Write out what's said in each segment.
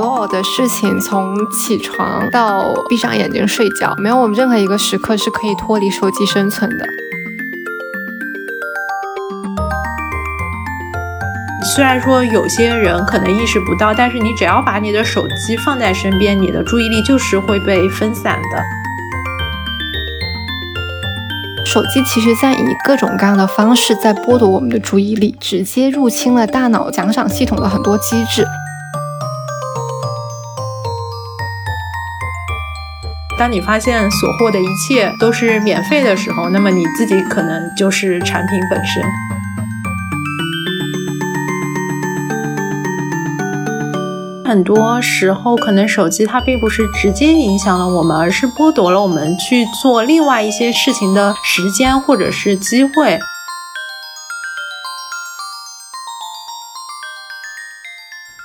所有的事情，从起床到闭上眼睛睡觉，没有我们任何一个时刻是可以脱离手机生存的。虽然说有些人可能意识不到，但是你只要把你的手机放在身边，你的注意力就是会被分散的。手机其实在以各种各样的方式在剥夺我们的注意力，直接入侵了大脑奖赏系统的很多机制。当你发现所获的一切都是免费的时候，那么你自己可能就是产品本身。很多时候，可能手机它并不是直接影响了我们，而是剥夺了我们去做另外一些事情的时间或者是机会。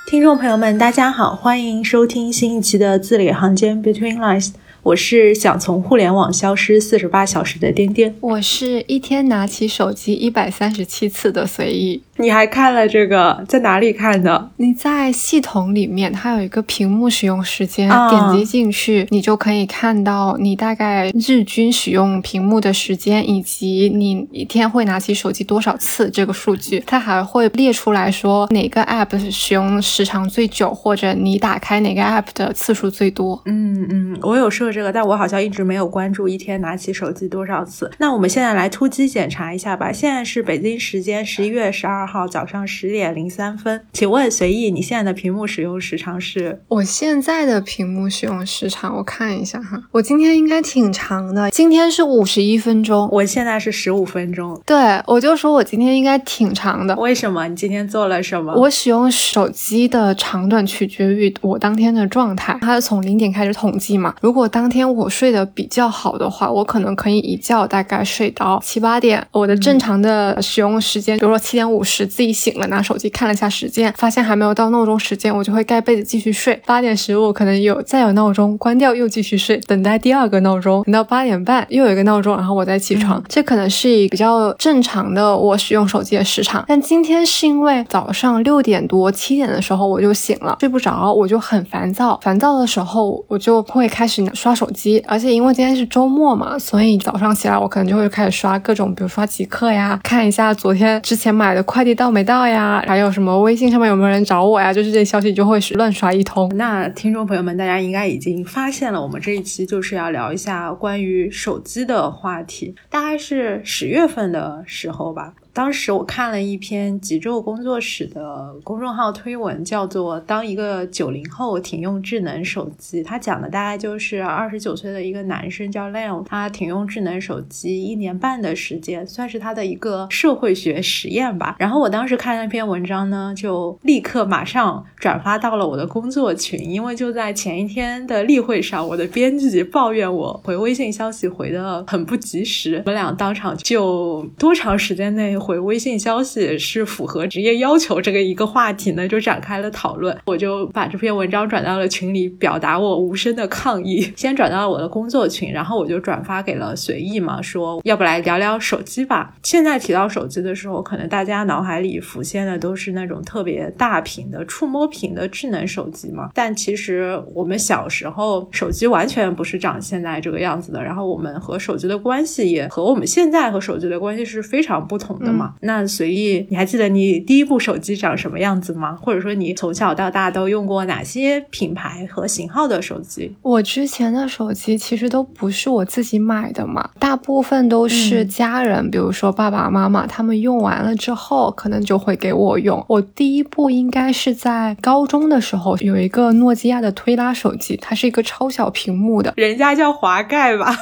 听众朋友们，大家好，欢迎收听新一期的字里行间 Between Lines。我是想从互联网消失四十八小时的颠颠，我是一天拿起手机一百三十七次的随意。你还看了这个？在哪里看的？你在系统里面，它有一个屏幕使用时间，点击进去，你就可以看到你大概日均使用屏幕的时间，以及你一天会拿起手机多少次这个数据。它还会列出来说哪个 app 使用时长最久，或者你打开哪个 app 的次数最多。嗯嗯，我有设这个，但我好像一直没有关注一天拿起手机多少次。那我们现在来突击检查一下吧。现在是北京时间十一月十二。号早上十点零三分，请问随意，你现在的屏幕使用时长是？我现在的屏幕使用时长，我看一下哈，我今天应该挺长的，今天是五十一分钟，我现在是十五分钟。对，我就说我今天应该挺长的。为什么？你今天做了什么？我使用手机的长短取决于我当天的状态，它是从零点开始统计嘛。如果当天我睡得比较好的话，我可能可以一觉大概睡到七八点。我的正常的使用时间，比如说七点五十。自己醒了，拿手机看了一下时间，发现还没有到闹钟时间，我就会盖被子继续睡。八点十五可能有再有闹钟，关掉又继续睡，等待第二个闹钟，等到八点半又有一个闹钟，然后我再起床。这可能是一比较正常的我使用手机的时长。但今天是因为早上六点多七点的时候我就醒了，睡不着，我就很烦躁。烦躁的时候我就会开始刷手机，而且因为今天是周末嘛，所以早上起来我可能就会开始刷各种，比如刷极客呀，看一下昨天之前买的快快递。到没到呀？还有什么微信上面有没有人找我呀？就是这些消息就会乱刷一通。那听众朋友们，大家应该已经发现了，我们这一期就是要聊一下关于手机的话题，大概是十月份的时候吧。当时我看了一篇极昼工作室的公众号推文，叫做《当一个九零后停用智能手机》，他讲的大概就是二十九岁的一个男生叫 Leo，他停用智能手机一年半的时间，算是他的一个社会学实验吧。然后我当时看那篇文章呢，就立刻马上转发到了我的工作群，因为就在前一天的例会上，我的编辑抱怨我回微信消息回的很不及时，我们俩当场就多长时间内。回微信消息是符合职业要求这个一个话题呢，就展开了讨论。我就把这篇文章转到了群里，表达我无声的抗议。先转到了我的工作群，然后我就转发给了随意嘛，说要不来聊聊手机吧。现在提到手机的时候，可能大家脑海里浮现的都是那种特别大屏的触摸屏的智能手机嘛。但其实我们小时候手机完全不是长现在这个样子的，然后我们和手机的关系也和我们现在和手机的关系是非常不同的。那随意，你还记得你第一部手机长什么样子吗？或者说你从小到大都用过哪些品牌和型号的手机？我之前的手机其实都不是我自己买的嘛，大部分都是家人，比如说爸爸妈妈他们用完了之后，可能就会给我用。我第一部应该是在高中的时候，有一个诺基亚的推拉手机，它是一个超小屏幕的，人家叫滑盖吧？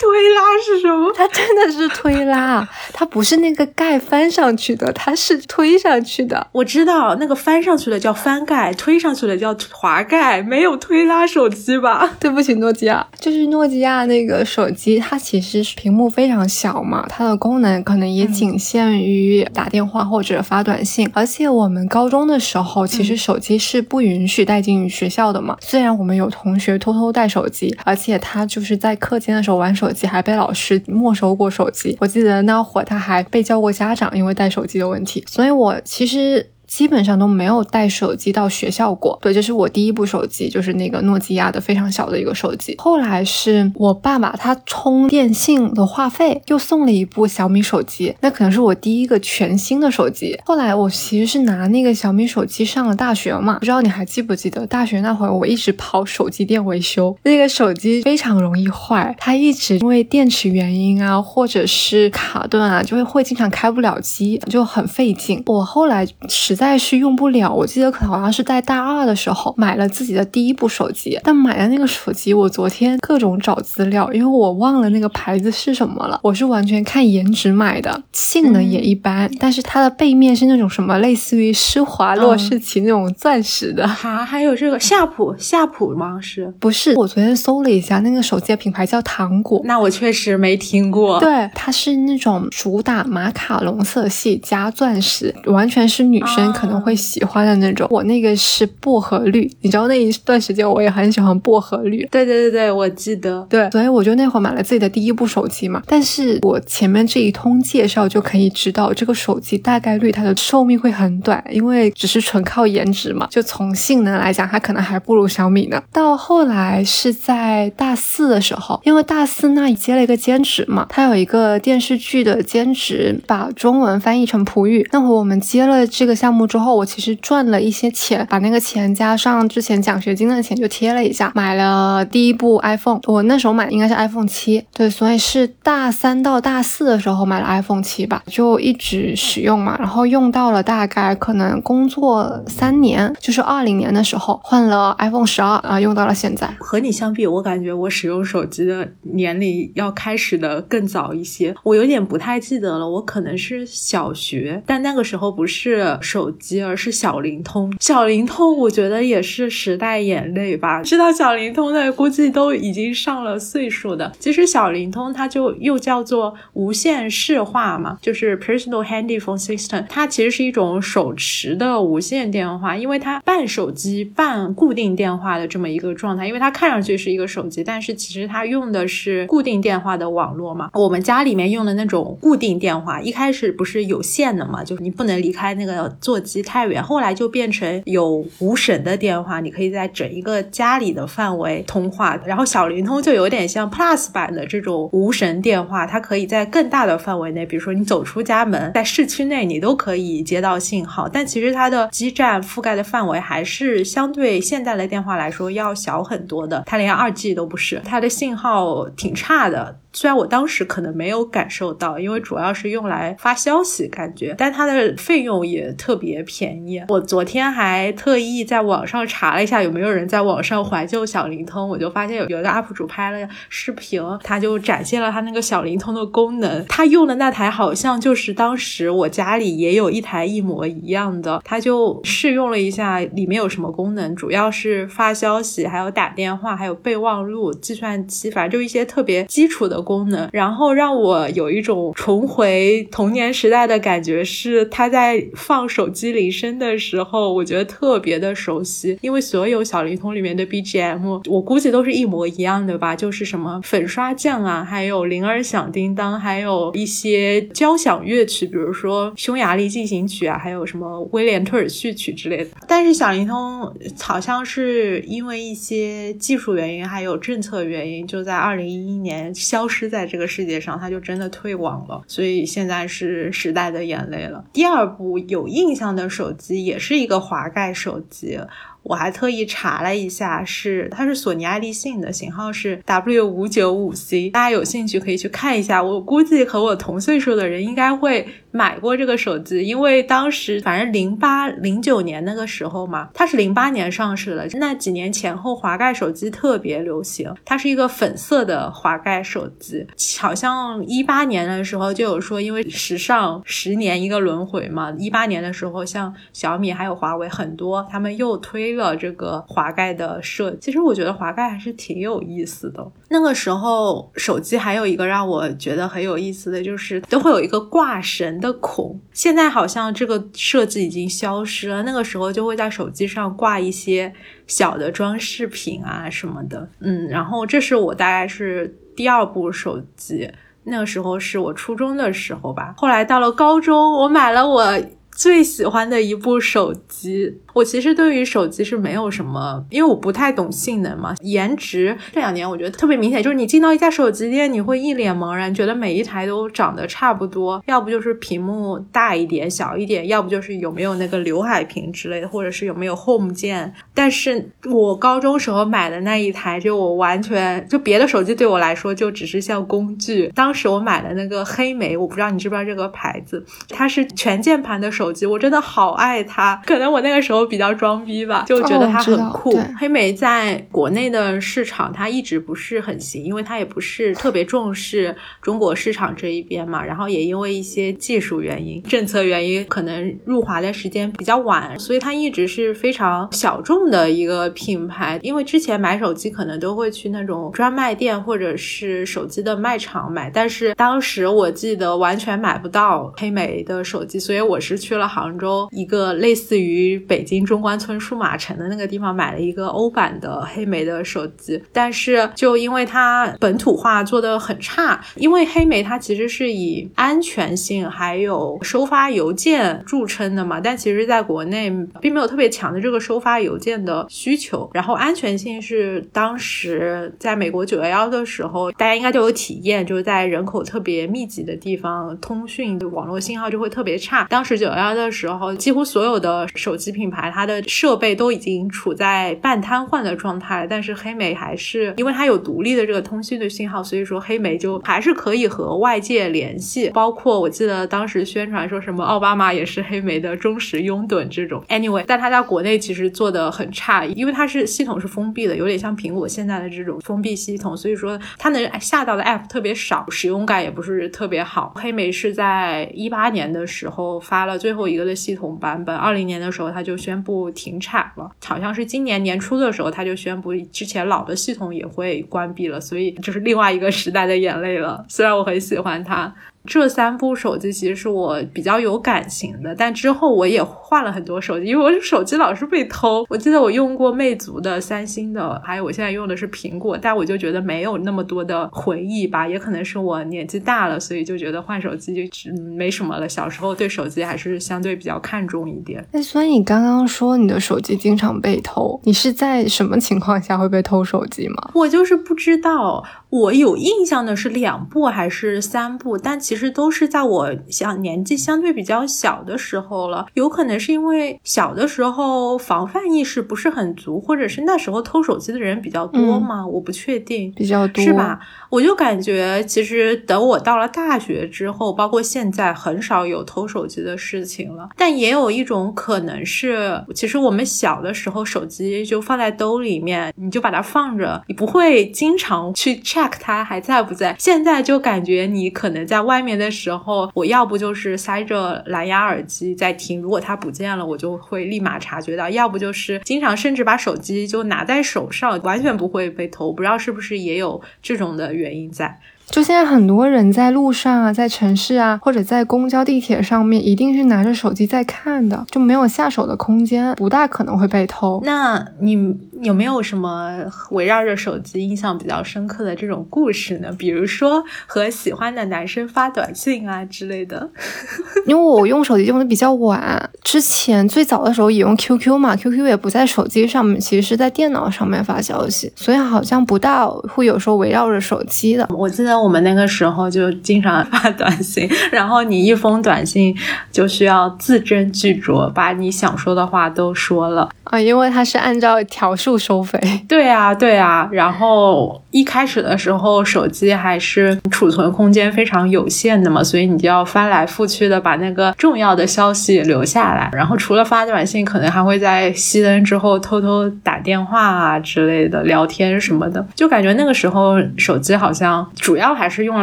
推拉是什么？它真的是推拉，它不是那个。盖翻上去的，它是推上去的。我知道那个翻上去的叫翻盖，推上去的叫滑盖，没有推拉手机吧？对不起，诺基亚，就是诺基亚那个手机，它其实是屏幕非常小嘛，它的功能可能也仅限于打电话或者发短信。而且我们高中的时候，其实手机是不允许带进学校的嘛。虽然我们有同学偷偷带手机，而且他就是在课间的时候玩手机，还被老师没收过手机。我记得那会儿他还被叫过。家长因为带手机的问题，所以我其实。基本上都没有带手机到学校过。对，这是我第一部手机，就是那个诺基亚的非常小的一个手机。后来是我爸爸他充电信的话费，又送了一部小米手机，那可能是我第一个全新的手机。后来我其实是拿那个小米手机上了大学嘛，不知道你还记不记得大学那会儿，我一直跑手机店维修，那个手机非常容易坏，它一直因为电池原因啊，或者是卡顿啊，就会会经常开不了机，就很费劲。我后来实在是用不了，我记得可能好像是在大二的时候买了自己的第一部手机，但买的那个手机，我昨天各种找资料，因为我忘了那个牌子是什么了。我是完全看颜值买的，性能也一般，但是它的背面是那种什么类似于施华洛世奇那种钻石的。哈，还有这个夏普，夏普吗？是不是？我昨天搜了一下，那个手机的品牌叫糖果。那我确实没听过。对，它是那种主打马卡龙色系加钻石，完全是女生可能会喜欢的那种。我那个是薄荷绿，你知道那一段时间我也很喜欢薄荷绿。对对对对，我记得。对，所以我就那会儿买了自己的第一部手机嘛。但是我前面这一通介绍就可以知道，这个手机大概率它的寿命会很短，因为只是纯靠颜值嘛。就从性能来讲，它可能还不如小米呢。到后来是在大四的时候，因为大四那接了一个兼职嘛，它有一个电视剧的兼职，把中文翻译成葡语。那会我们接了这个项目之后，我其实赚了一些钱，把那个钱加上之前奖学金的钱就贴了一下，买了第一部 iPhone。我那时候买的应该是 iPhone 七，对，所以是大三到大四的时候买了 iPhone 七吧，就一直使用嘛，然后用到了大概可能工作三年，就是二零年的时候换了 iPhone 十二啊，用到了现在。和你相比，我感觉我使用手机的年龄要开始的更早一些，我有点不太记得了，我可能是小学，但那个时候不是手机，而是小灵通。小灵通我觉得也是时代眼泪吧，知道小灵通的估计都已经上了岁数的。其实小灵通它就又叫做无线市话嘛，就是 personal handy phone system，它其实是一种手持的无线电话，因为它半手机半固定电话的这么一个状态，因为它看上去是一个手机，但是其实它用的是固定电话的网络嘛。我们家里面用的那种固定电话，一开始不是有线的嘛，就是你不能离开那个座机太远，后来就变成有无绳的电话，你可以在整一个家里的范围通话。然后小灵通就有点像 Plus 版的这种无绳电话，它可以在更大的范围内，比如说你走出家门，在市区内你都可以接到信号。但其实它的基站覆盖的范围还是相对现在的电话来说要小很多的，它连二 G 都不是，它的信号挺差的。虽然我当时可能没有感受到，因为主要是用来发消息，感觉，但它的费用也特别便宜。我昨天还特意在网上查了一下有没有人在网上怀旧小灵通，我就发现有有一个 UP 主拍了视频，他就展现了他那个小灵通的功能。他用的那台好像就是当时我家里也有一台一模一样的，他就试用了一下里面有什么功能，主要是发消息，还有打电话，还有备忘录、计算机，反正就一些特别基础的。功能，然后让我有一种重回童年时代的感觉，是他在放手机铃声的时候，我觉得特别的熟悉，因为所有小灵通里面的 BGM，我估计都是一模一样的吧，就是什么粉刷匠啊，还有铃儿响叮当，还有一些交响乐曲，比如说匈牙利进行曲啊，还有什么威廉特尔序曲之类的。但是小灵通好像是因为一些技术原因，还有政策原因，就在二零一一年消。失在这个世界上，它就真的退网了，所以现在是时代的眼泪了。第二部有印象的手机也是一个滑盖手机。我还特意查了一下，是它是索尼爱立信的型号是 W 五九五 C，大家有兴趣可以去看一下。我估计和我同岁数的人应该会买过这个手机，因为当时反正零八零九年那个时候嘛，它是零八年上市的，那几年前后滑盖手机特别流行。它是一个粉色的滑盖手机，好像一八年的时候就有说，因为时尚十年一个轮回嘛，一八年的时候像小米还有华为很多，他们又推。了这个滑盖的设计，其实我觉得滑盖还是挺有意思的。那个时候手机还有一个让我觉得很有意思的就是都会有一个挂绳的孔，现在好像这个设计已经消失了。那个时候就会在手机上挂一些小的装饰品啊什么的。嗯，然后这是我大概是第二部手机，那个时候是我初中的时候吧。后来到了高中，我买了我。最喜欢的一部手机。我其实对于手机是没有什么，因为我不太懂性能嘛。颜值这两年我觉得特别明显，就是你进到一家手机店，你会一脸茫然，觉得每一台都长得差不多，要不就是屏幕大一点、小一点，要不就是有没有那个刘海屏之类的，或者是有没有 Home 键。但是我高中时候买的那一台，就我完全就别的手机对我来说就只是像工具。当时我买的那个黑莓，我不知道你知不知道这个牌子，它是全键盘的手机，我真的好爱它。可能我那个时候。比较装逼吧，就觉得它很酷。黑莓在国内的市场，它一直不是很行，因为它也不是特别重视中国市场这一边嘛。然后也因为一些技术原因、政策原因，可能入华的时间比较晚，所以它一直是非常小众的一个品牌。因为之前买手机可能都会去那种专卖店或者是手机的卖场买，但是当时我记得完全买不到黑莓的手机，所以我是去了杭州一个类似于北。京中关村数码城的那个地方买了一个欧版的黑莓的手机，但是就因为它本土化做的很差，因为黑莓它其实是以安全性还有收发邮件著称的嘛，但其实在国内并没有特别强的这个收发邮件的需求，然后安全性是当时在美国九幺幺的时候，大家应该都有体验，就是在人口特别密集的地方，通讯网络信号就会特别差。当时九幺幺的时候，几乎所有的手机品牌。它的设备都已经处在半瘫痪的状态，但是黑莓还是因为它有独立的这个通讯的信号，所以说黑莓就还是可以和外界联系。包括我记得当时宣传说什么奥巴马也是黑莓的忠实拥趸这种。Anyway，但它在国内其实做的很差，因为它是系统是封闭的，有点像苹果现在的这种封闭系统，所以说它能下到的 App 特别少，使用感也不是特别好。黑莓是在一八年的时候发了最最后一个的系统版本，二零年的时候它就。宣布停产了，好像是今年年初的时候，它就宣布之前老的系统也会关闭了，所以就是另外一个时代的眼泪了。虽然我很喜欢它。这三部手机其实是我比较有感情的，但之后我也换了很多手机，因为我手机老是被偷。我记得我用过魅族的、三星的，还有我现在用的是苹果，但我就觉得没有那么多的回忆吧。也可能是我年纪大了，所以就觉得换手机就没什么了。小时候对手机还是相对比较看重一点。那所以你刚刚说你的手机经常被偷，你是在什么情况下会被偷手机吗？我就是不知道。我有印象的是两部还是三部，但其实都是在我想年纪相对比较小的时候了。有可能是因为小的时候防范意识不是很足，或者是那时候偷手机的人比较多嘛？我不确定，比较多是吧？我就感觉其实等我到了大学之后，包括现在，很少有偷手机的事情了。但也有一种可能是，其实我们小的时候手机就放在兜里面，你就把它放着，你不会经常去。check 他还在不在？现在就感觉你可能在外面的时候，我要不就是塞着蓝牙耳机在听，如果他不见了，我就会立马察觉到；要不就是经常甚至把手机就拿在手上，完全不会被偷。不知道是不是也有这种的原因在。就现在很多人在路上啊，在城市啊，或者在公交、地铁上面，一定是拿着手机在看的，就没有下手的空间，不大可能会被偷。那你有没有什么围绕着手机印象比较深刻的这种故事呢？比如说和喜欢的男生发短信啊之类的。因为我用手机用的比较晚，之前最早的时候也用 QQ 嘛，QQ 也不在手机上面，其实是在电脑上面发消息，所以好像不大会有时候围绕着手机的。我记得。我们那个时候就经常发短信，然后你一封短信就需要字斟句酌，把你想说的话都说了啊，因为它是按照条数收费。对啊，对啊。然后一开始的时候，手机还是储存空间非常有限的嘛，所以你就要翻来覆去的把那个重要的消息留下来。然后除了发短信，可能还会在熄灯之后偷偷打电话啊之类的，聊天什么的。就感觉那个时候手机好像主要。还是用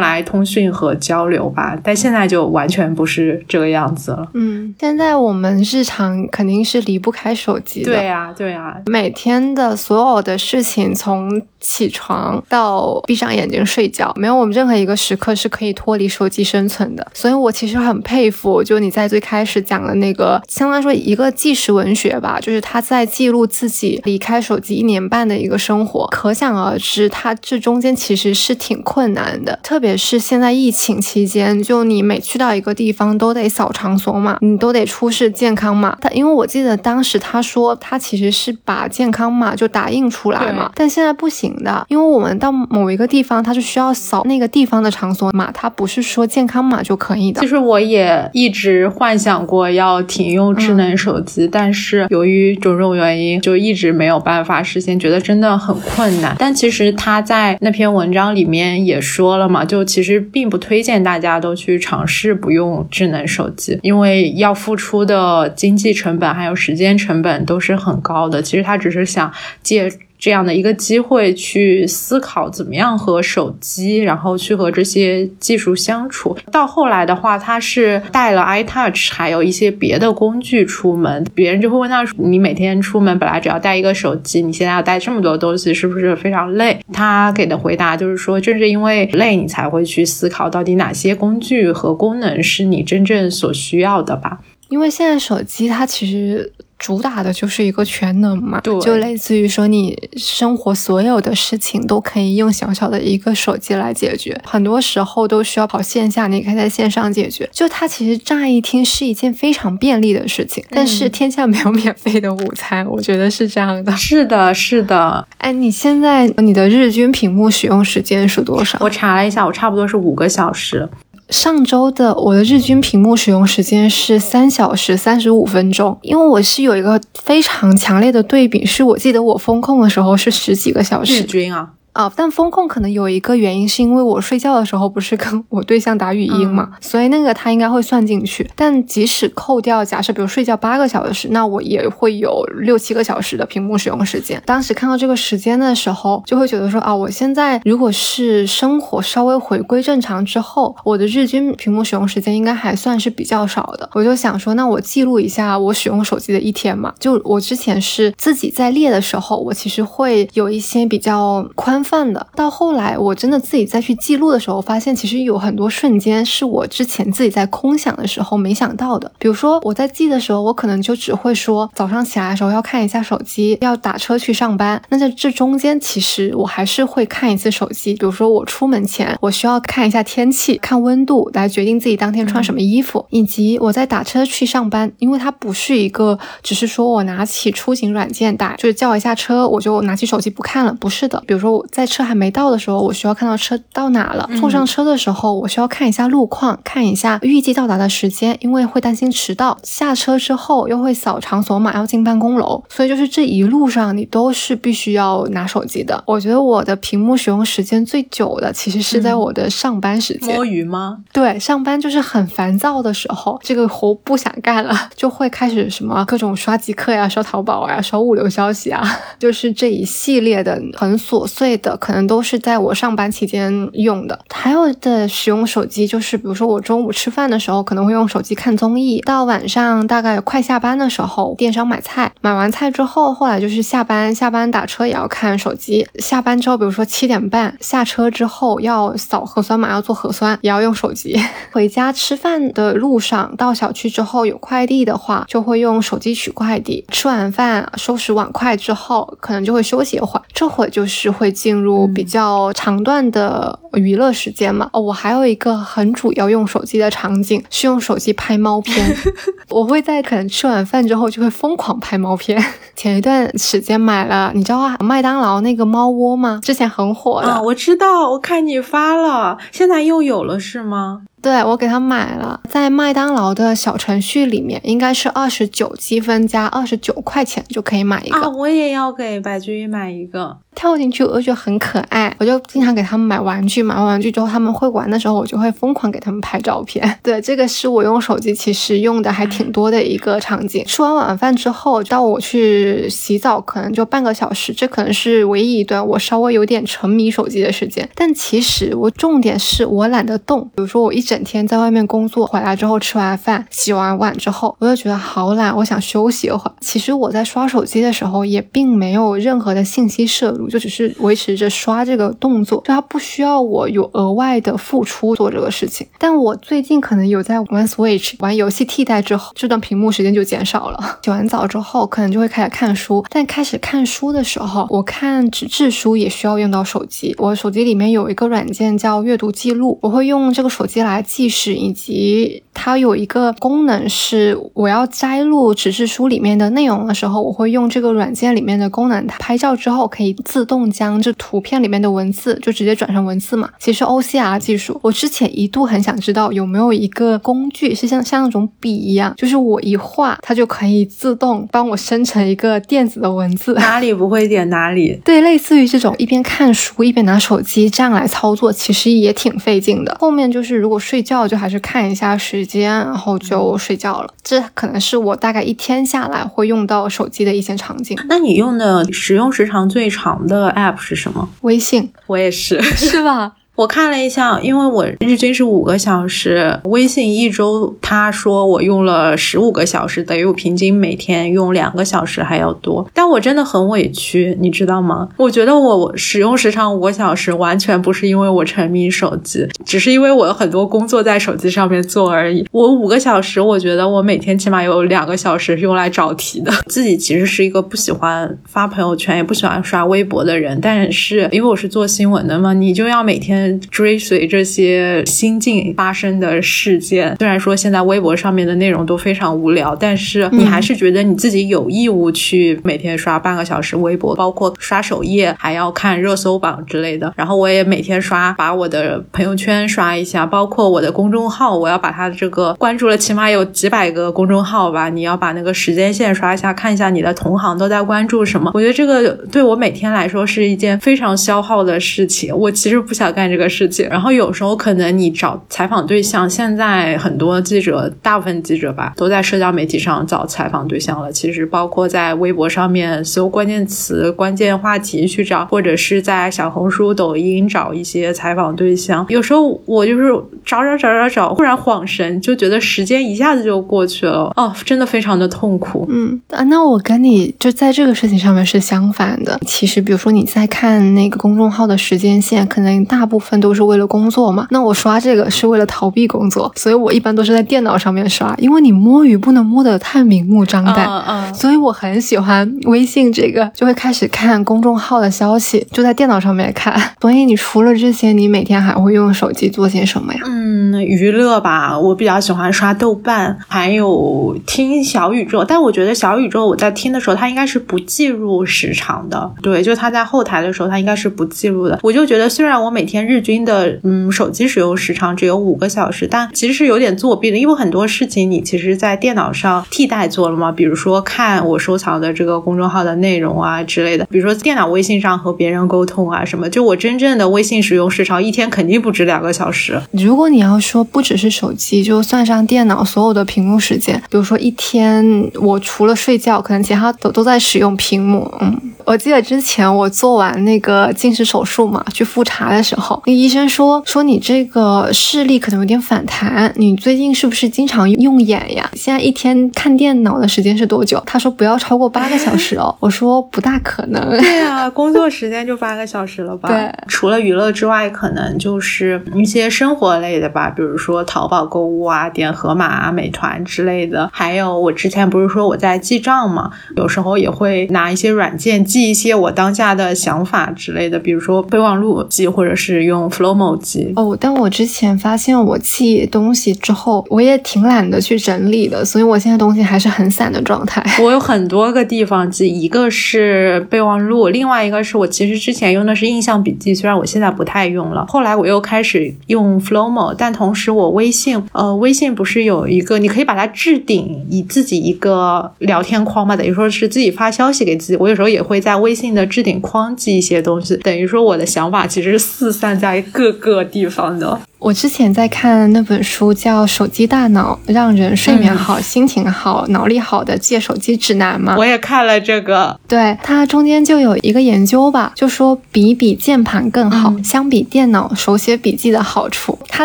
来通讯和交流吧，但现在就完全不是这个样子了。嗯，现在我们日常肯定是离不开手机的。对呀，对呀，每天的所有的事情，从起床到闭上眼睛睡觉，没有我们任何一个时刻是可以脱离手机生存的。所以我其实很佩服，就你在最开始讲的那个，相当于说一个纪实文学吧，就是他在记录自己离开手机一年半的一个生活。可想而知，他这中间其实是挺困难的，特别是现在疫情期间，就你每去到一个地方都得扫场所码，你都得出示健康码。他因为我记得当时他说他其实是把健康码就打印出来嘛，但现在不行。的，因为我们到某一个地方，它是需要扫那个地方的场所码，它不是说健康码就可以的。其实我也一直幻想过要停用智能手机，但是由于种种原因，就一直没有办法实现，觉得真的很困难。但其实他在那篇文章里面也说说了嘛，就其实并不推荐大家都去尝试不用智能手机，因为要付出的经济成本还有时间成本都是很高的。其实他只是想借。这样的一个机会去思考怎么样和手机，然后去和这些技术相处。到后来的话，他是带了 iTouch，还有一些别的工具出门。别人就会问他：“你每天出门本来只要带一个手机，你现在要带这么多东西，是不是非常累？”他给的回答就是说：“正是因为累，你才会去思考到底哪些工具和功能是你真正所需要的吧。”因为现在手机它其实。主打的就是一个全能嘛，对，就类似于说你生活所有的事情都可以用小小的一个手机来解决，很多时候都需要跑线下，你可以在线上解决。就它其实乍一听是一件非常便利的事情，但是天下没有免费的午餐，我觉得是这样的。是的，是的。哎，你现在你的日均屏幕使用时间是多少？我查了一下，我差不多是五个小时。上周的我的日均屏幕使用时间是三小时三十五分钟，因为我是有一个非常强烈的对比，是我记得我风控的时候是十几个小时。日均啊。啊，但风控可能有一个原因，是因为我睡觉的时候不是跟 我对象打语音嘛，所以那个他应该会算进去。但即使扣掉，假设比如睡觉八个小时，那我也会有六七个小时的屏幕使用时间。当时看到这个时间的时候，就会觉得说啊，我现在如果是生活稍微回归正常之后，我的日均屏幕使用时间应该还算是比较少的。我就想说，那我记录一下我使用手机的一天嘛。就我之前是自己在列的时候，我其实会有一些比较宽。泛的，到后来我真的自己再去记录的时候，发现其实有很多瞬间是我之前自己在空想的时候没想到的。比如说我在记的时候，我可能就只会说早上起来的时候要看一下手机，要打车去上班。那在这中间，其实我还是会看一次手机。比如说我出门前，我需要看一下天气，看温度来决定自己当天穿什么衣服，以及我在打车去上班，因为它不是一个只是说我拿起出行软件打，就是叫一下车，我就拿起手机不看了，不是的。比如说我。在车还没到的时候，我需要看到车到哪了。坐上车的时候，我需要看一下路况，看一下预计到达的时间，因为会担心迟到。下车之后又会扫场所码，要进办公楼，所以就是这一路上你都是必须要拿手机的。我觉得我的屏幕使用时间最久的，其实是在我的上班时间。摸鱼吗？对，上班就是很烦躁的时候，这个活不想干了，就会开始什么各种刷极客呀、刷淘宝呀、刷物流消息啊，就是这一系列的很琐碎的。可能都是在我上班期间用的。还有的使用手机，就是比如说我中午吃饭的时候，可能会用手机看综艺；到晚上大概快下班的时候，电商买菜，买完菜之后，后来就是下班，下班打车也要看手机。下班之后，比如说七点半下车之后要扫核酸码，要做核酸，也要用手机。回家吃饭的路上，到小区之后有快递的话，就会用手机取快递。吃完饭收拾碗筷之后，可能就会休息一会儿，这会就是会进。入比较长段的娱乐时间嘛，哦，我还有一个很主要用手机的场景是用手机拍猫片，我会在可能吃完饭之后就会疯狂拍猫片。前一段时间买了，你知道麦当劳那个猫窝吗？之前很火的，我知道，我看你发了，现在又有了是吗？对，我给他买了，在麦当劳的小程序里面，应该是二十九积分加二十九块钱就可以买一个。啊，我也要给白居易买一个。跳进去，我就觉得很可爱，我就经常给他们买玩具。买完玩具之后，他们会玩的时候，我就会疯狂给他们拍照片。对，这个是我用手机其实用的还挺多的一个场景。吃完晚饭之后，到我去洗澡，可能就半个小时，这可能是唯一一段我稍微有点沉迷手机的时间。但其实我重点是我懒得动，比如说我一。整天在外面工作，回来之后吃完饭、洗完碗之后，我就觉得好懒，我想休息一会儿。其实我在刷手机的时候，也并没有任何的信息摄入，就只是维持着刷这个动作，就它不需要我有额外的付出做这个事情。但我最近可能有在玩 Switch，玩游戏替代之后，这段屏幕时间就减少了。洗完澡之后，可能就会开始看书，但开始看书的时候，我看纸质书也需要用到手机。我手机里面有一个软件叫阅读记录，我会用这个手机来记事，以及它有一个功能是我要摘录纸质书里面的内容的时候，我会用这个软件里面的功能，它拍照之后可以自动将这图片里面的文字就直接转成文字嘛。其实 OCR 技术，我之前一度很想知道有没有一个工具是像像那种笔一样，就是我一画，它就可以自动帮我生成一个电子的文字，哪里不会点哪里。对，类似于这种一边看书一边拿手机这样来操作，其实也挺费劲的。后面就是如果睡觉就还是看一下时间，然后就睡觉了。这可能是我大概一天下来会用到手机的一些场景。那你用的使用时长最长的 App 是什么？微信，我也是，是吧？我看了一下，因为我日均是五个小时，微信一周他说我用了十五个小时，等于我平均每天用两个小时还要多。但我真的很委屈，你知道吗？我觉得我使用时长五个小时，完全不是因为我沉迷手机，只是因为我有很多工作在手机上面做而已。我五个小时，我觉得我每天起码有两个小时是用来找题的。自己其实是一个不喜欢发朋友圈，也不喜欢刷微博的人，但是因为我是做新闻的嘛，你就要每天。追随这些新近发生的事件，虽然说现在微博上面的内容都非常无聊，但是你还是觉得你自己有义务去每天刷半个小时微博，包括刷首页，还要看热搜榜之类的。然后我也每天刷，把我的朋友圈刷一下，包括我的公众号，我要把它的这个关注了起码有几百个公众号吧，你要把那个时间线刷一下，看一下你的同行都在关注什么。我觉得这个对我每天来说是一件非常消耗的事情。我其实不想干这个。事情，然后有时候可能你找采访对象，现在很多记者，大部分记者吧，都在社交媒体上找采访对象了。其实包括在微博上面搜关键词、关键话题去找，或者是在小红书、抖音找一些采访对象。有时候我就是找找找找找，忽然恍神，就觉得时间一下子就过去了，哦，真的非常的痛苦。嗯啊，那我跟你就在这个事情上面是相反的。其实，比如说你在看那个公众号的时间线，可能大部分。都是为了工作嘛？那我刷这个是为了逃避工作，所以我一般都是在电脑上面刷，因为你摸鱼不能摸得太明目张胆。嗯嗯。所以我很喜欢微信这个，就会开始看公众号的消息，就在电脑上面看。所以你除了这些，你每天还会用手机做些什么呀？嗯，娱乐吧，我比较喜欢刷豆瓣，还有听小宇宙。但我觉得小宇宙我在听的时候，它应该是不计入时长的。对，就它在后台的时候，它应该是不计入的。我就觉得，虽然我每天日均的嗯手机使用时长只有五个小时，但其实是有点作弊的，因为很多事情你其实，在电脑上替代做了嘛，比如说看我收藏的这个公众号的内容啊之类的，比如说电脑微信上和别人沟通啊什么，就我真正的微信使用时长一天肯定不止两个小时。如果你要说不只是手机，就算上电脑所有的屏幕时间，比如说一天我除了睡觉，可能其他都都在使用屏幕。嗯，我记得之前我做完那个近视手术嘛，去复查的时候。那医生说说你这个视力可能有点反弹，你最近是不是经常用眼呀？现在一天看电脑的时间是多久？他说不要超过八个小时哦。我说不大可能。对啊，工作时间就八个小时了吧？对。除了娱乐之外，可能就是一些生活类的吧，比如说淘宝购物啊、点盒马、啊、美团之类的。还有我之前不是说我在记账嘛，有时候也会拿一些软件记一些我当下的想法之类的，比如说备忘录记，或者是用。Flowmo 记哦，但我之前发现我记东西之后，我也挺懒得去整理的，所以我现在东西还是很散的状态。我有很多个地方记，一个是备忘录，另外一个是我其实之前用的是印象笔记，虽然我现在不太用了。后来我又开始用 Flowmo，但同时我微信，呃，微信不是有一个你可以把它置顶以自己一个聊天框嘛，等于说是自己发消息给自己。我有时候也会在在微信的置顶框记一些东西，等于说我的想法其实是四散在。各个地方的，我之前在看那本书，叫《手机大脑：让人睡眠好、心情好、脑力好的戒手机指南》嘛。我也看了这个，对它中间就有一个研究吧，就说笔比键盘更好，相比电脑手写笔记的好处。它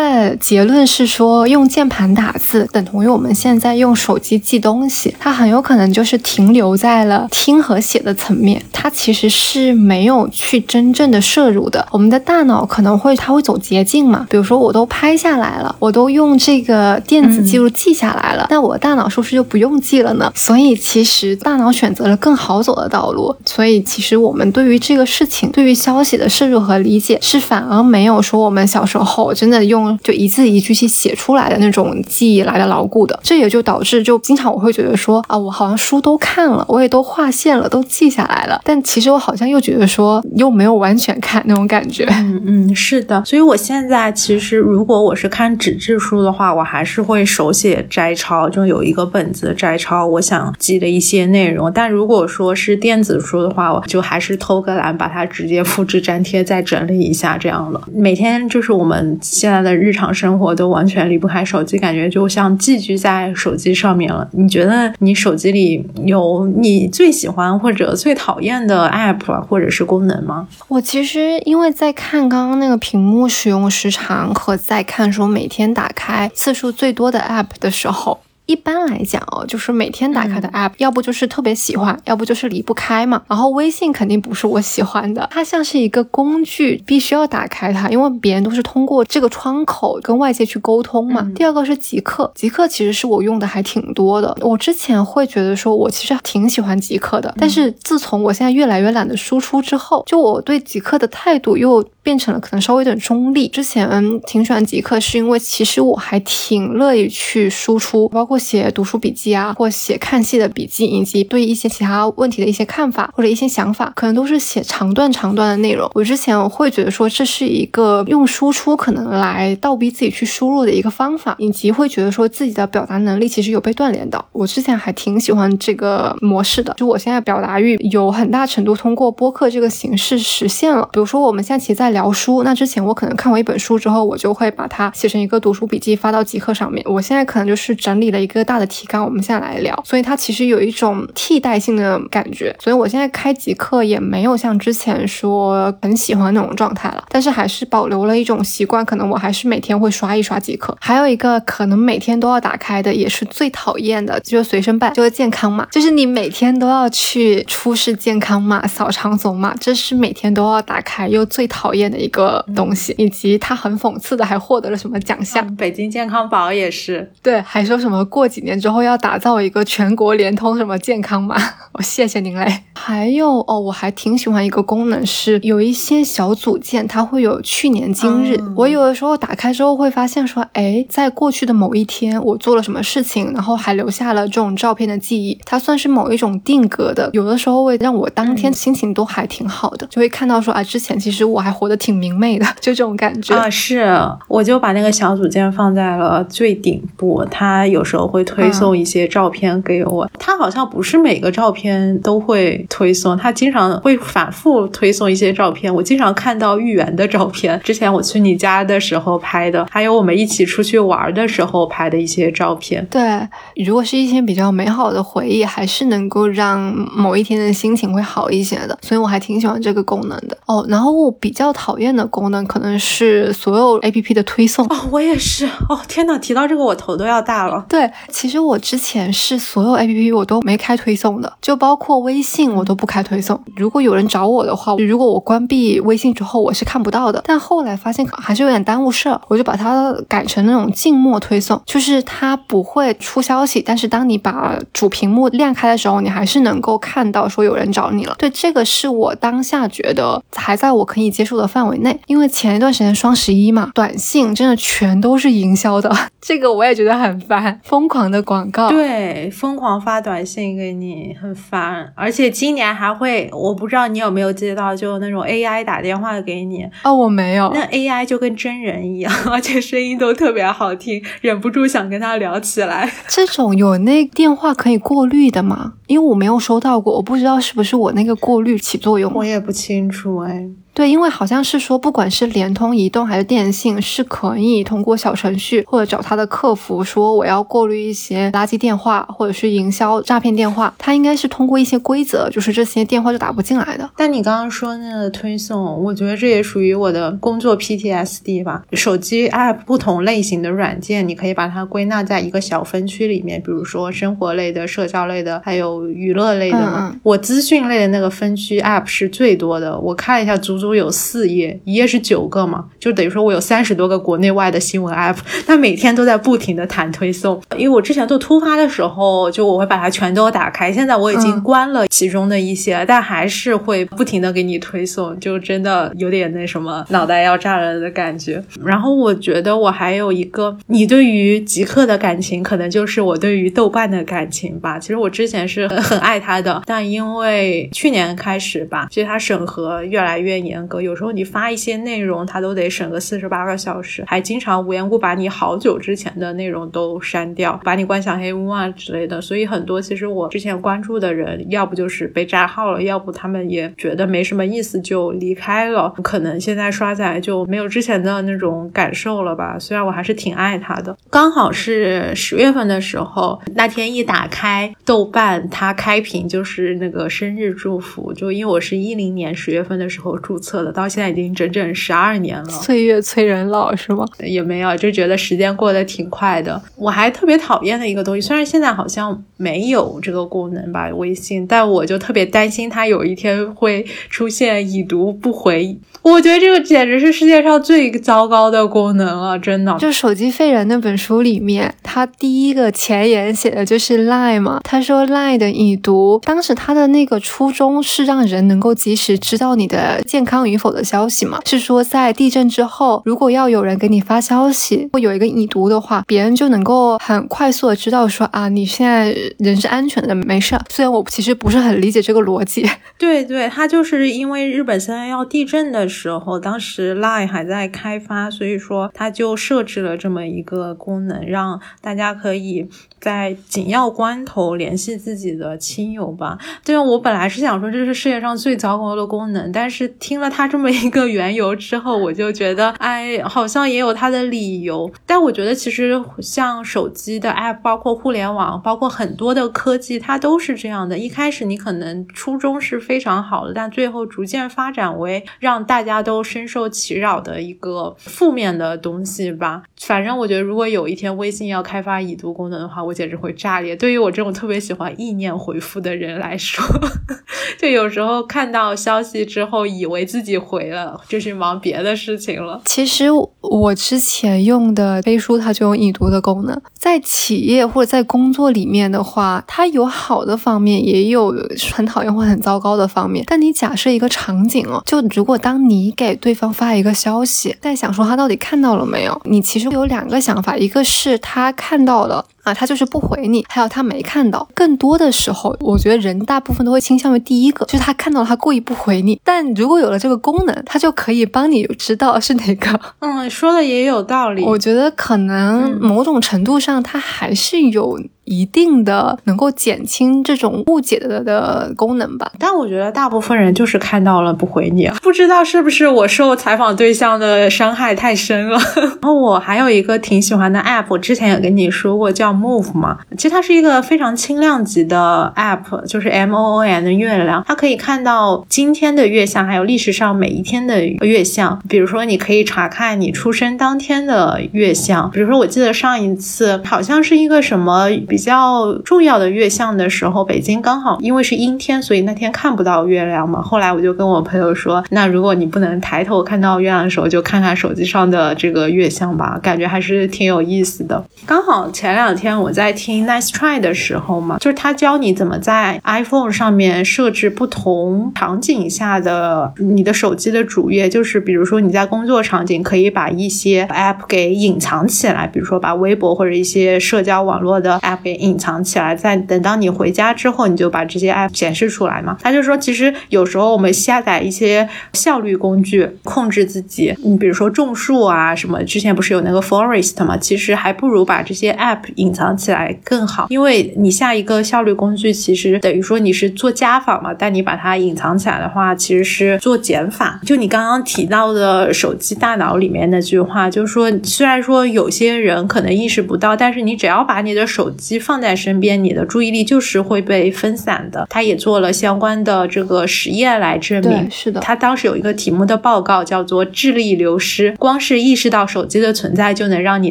的结论是说，用键盘打字等同于我们现在用手机记东西，它很有可能就是停留在了听和写的层面，它其实是没有去真正的摄入的。我们的大脑可能会它会走捷径嘛，比如说。我都拍下来了，我都用这个电子记录记下来了，那我大脑是不是就不用记了呢？所以其实大脑选择了更好走的道路。所以其实我们对于这个事情，对于消息的摄入和理解，是反而没有说我们小时候真的用就一字一句去写出来的那种记忆来的牢固的。这也就导致就经常我会觉得说啊，我好像书都看了，我也都划线了，都记下来了，但其实我好像又觉得说又没有完全看那种感觉。嗯嗯，是的。所以我现在其实。如果我是看纸质书的话，我还是会手写摘抄，就有一个本子摘抄我想记的一些内容。但如果说是电子书的话，我就还是偷个懒，把它直接复制粘贴再整理一下这样了。每天就是我们现在的日常生活都完全离不开手机，感觉就像寄居在手机上面了。你觉得你手机里有你最喜欢或者最讨厌的 app 或者是功能吗？我其实因为在看刚刚那个屏幕使用时长和。在看书每天打开次数最多的 App 的时候。一般来讲哦，就是每天打开的 app，要不就是特别喜欢，要不就是离不开嘛。然后微信肯定不是我喜欢的，它像是一个工具，必须要打开它，因为别人都是通过这个窗口跟外界去沟通嘛。第二个是极客，极客其实是我用的还挺多的。我之前会觉得说我其实挺喜欢极客的，但是自从我现在越来越懒得输出之后，就我对极客的态度又变成了可能稍微有点中立。之前挺喜欢极客，是因为其实我还挺乐意去输出，包括。或写读书笔记啊，或写看戏的笔记，以及对一些其他问题的一些看法或者一些想法，可能都是写长段长段的内容。我之前会觉得说这是一个用输出可能来倒逼自己去输入的一个方法，以及会觉得说自己的表达能力其实有被锻炼到。我之前还挺喜欢这个模式的，就我现在表达欲有很大程度通过播客这个形式实现了。比如说我们现在其实在聊书，那之前我可能看完一本书之后，我就会把它写成一个读书笔记发到极客上面。我现在可能就是整理了。一个大的提纲，我们现在来聊，所以它其实有一种替代性的感觉，所以我现在开极客也没有像之前说很喜欢那种状态了，但是还是保留了一种习惯，可能我还是每天会刷一刷极客。还有一个可能每天都要打开的，也是最讨厌的，就是随身办，就是健康码，就是你每天都要去出示健康码、扫场所码，这是每天都要打开又最讨厌的一个东西，以及它很讽刺的还获得了什么奖项，北京健康宝也是，对，还说什么。过几年之后要打造一个全国联通什么健康码，我谢谢您嘞。还有哦，我还挺喜欢一个功能，是有一些小组件，它会有去年今日。我有的时候打开之后会发现说，哎，在过去的某一天我做了什么事情，然后还留下了这种照片的记忆，它算是某一种定格的。有的时候会让我当天心情都还挺好的，就会看到说啊，之前其实我还活得挺明媚的，就这种感觉啊。是，我就把那个小组件放在了最顶部，它有时候。会推送一些照片给我，他好像不是每个照片都会推送，他经常会反复推送一些照片。我经常看到芋圆的照片，之前我去你家的时候拍的，还有我们一起出去玩的时候拍的一些照片。对，如果是一些比较美好的回忆，还是能够让某一天的心情会好一些的，所以我还挺喜欢这个功能的。哦，然后我比较讨厌的功能可能是所有 A P P 的推送。哦，我也是。哦，天呐，提到这个我头都要大了。对。其实我之前是所有 A P P 我都没开推送的，就包括微信我都不开推送。如果有人找我的话，如果我关闭微信之后，我是看不到的。但后来发现还是有点耽误事儿，我就把它改成那种静默推送，就是它不会出消息，但是当你把主屏幕亮开的时候，你还是能够看到说有人找你了。对，这个是我当下觉得还在我可以接受的范围内。因为前一段时间双十一嘛，短信真的全都是营销的，这个我也觉得很烦，狂的广告，对，疯狂发短信给你，很烦。而且今年还会，我不知道你有没有接到，就那种 AI 打电话给你。哦，我没有。那 AI 就跟真人一样，而且声音都特别好听，忍不住想跟他聊起来。这种有那电话可以过滤的吗？因为我没有收到过，我不知道是不是我那个过滤起作用。我也不清楚哎。对，因为好像是说，不管是联通、移动还是电信，是可以通过小程序或者找他的客服说我要过滤一些垃圾电话或者是营销诈骗电话，他应该是通过一些规则，就是这些电话就打不进来的。但你刚刚说那个推送，我觉得这也属于我的工作 PTSD 吧。手机 App 不同类型的软件，你可以把它归纳在一个小分区里面，比如说生活类的、社交类的，还有娱乐类的嘛。我资讯类的那个分区 App 是最多的，我看了一下，足足。都有四页，一页是九个嘛，就等于说我有三十多个国内外的新闻 app，它每天都在不停的弹推送。因为我之前做突发的时候，就我会把它全都打开，现在我已经关了其中的一些，但还是会不停的给你推送，就真的有点那什么脑袋要炸了的感觉。然后我觉得我还有一个，你对于极客的感情，可能就是我对于豆瓣的感情吧。其实我之前是很爱它的，但因为去年开始吧，其实它审核越来越严。严格，有时候你发一些内容，他都得审个四十八个小时，还经常无缘故把你好久之前的内容都删掉，把你关小黑屋啊之类的。所以很多其实我之前关注的人，要不就是被炸号了，要不他们也觉得没什么意思就离开了。可能现在刷起来就没有之前的那种感受了吧。虽然我还是挺爱他的。刚好是十月份的时候，那天一打开豆瓣，它开屏就是那个生日祝福，就因为我是一零年十月份的时候注。测的到现在已经整整十二年了，岁月催人老是吗？也没有，就觉得时间过得挺快的。我还特别讨厌的一个东西，虽然现在好像没有这个功能吧，微信，但我就特别担心它有一天会出现已读不回。我觉得这个简直是世界上最糟糕的功能了，真的。就《手机废人》那本书里面，他第一个前言写的就是 Line 嘛。他说 Line 的已读，当时他的那个初衷是让人能够及时知道你的健康与否的消息嘛。是说在地震之后，如果要有人给你发消息，会有一个已读的话，别人就能够很快速的知道说啊，你现在人是安全的，没事。虽然我其实不是很理解这个逻辑。对 对，他就是因为日本三幺地震的。时候，当时 Line 还在开发，所以说他就设置了这么一个功能，让大家可以在紧要关头联系自己的亲友吧。对，我本来是想说这是世界上最糟糕的功能，但是听了它这么一个缘由之后，我就觉得，哎，好像也有它的理由。但我觉得其实像手机的 App，包括互联网，包括很多的科技，它都是这样的。一开始你可能初衷是非常好的，但最后逐渐发展为让大家都深受其扰的一个负面的东西吧。反正我觉得，如果有一天微信要开发已读功能的话，我简直会炸裂。对于我这种特别喜欢意念回复的人来说，就有时候看到消息之后，以为自己回了，就去忙别的事情了。其实我之前用的飞书，它就有已读的功能。在企业或者在工作里面的话，它有好的方面，也有很讨厌或很糟糕的方面。但你假设一个场景哦，就如果当你给对方发一个消息，在想说他到底看到了没有，你其实。有两个想法，一个是他看到了。啊，他就是不回你，还有他没看到。更多的时候，我觉得人大部分都会倾向于第一个，就是他看到他故意不回你。但如果有了这个功能，他就可以帮你知道是哪个。嗯，说的也有道理。我觉得可能某种程度上，他还是有一定的能够减轻这种误解的的功能吧。但我觉得大部分人就是看到了不回你，不知道是不是我受采访对象的伤害太深了。然后我还有一个挺喜欢的 app，之前也跟你说过，叫。Move 嘛，其实它是一个非常轻量级的 App，就是 M O O N 的月亮，它可以看到今天的月相，还有历史上每一天的月相。比如说，你可以查看你出生当天的月相。比如说，我记得上一次好像是一个什么比较重要的月相的时候，北京刚好因为是阴天，所以那天看不到月亮嘛。后来我就跟我朋友说，那如果你不能抬头看到月亮的时候，就看看手机上的这个月相吧，感觉还是挺有意思的。刚好前两天。我在听 Nice Try 的时候嘛，就是他教你怎么在 iPhone 上面设置不同场景下的你的手机的主页，就是比如说你在工作场景可以把一些 App 给隐藏起来，比如说把微博或者一些社交网络的 App 给隐藏起来，在等到你回家之后，你就把这些 app 显示出来嘛。他就说，其实有时候我们下载一些效率工具控制自己，你比如说种树啊什么，之前不是有那个 Forest 嘛，其实还不如把这些 app 隐藏起来更好，因为你下一个效率工具，其实等于说你是做加法嘛，但你把它隐藏起来的话，其实是做减法。就你刚刚提到的手机大脑里面那句话，就是说，虽然说有些人可能意识不到，但是你只要把你的手机放在身边，你的注意力就是会被分散的。他也做了相关的这个实验来证明，是的。他当时有一个题目的报告叫做“智力流失”，光是意识到手机的存在，就能让你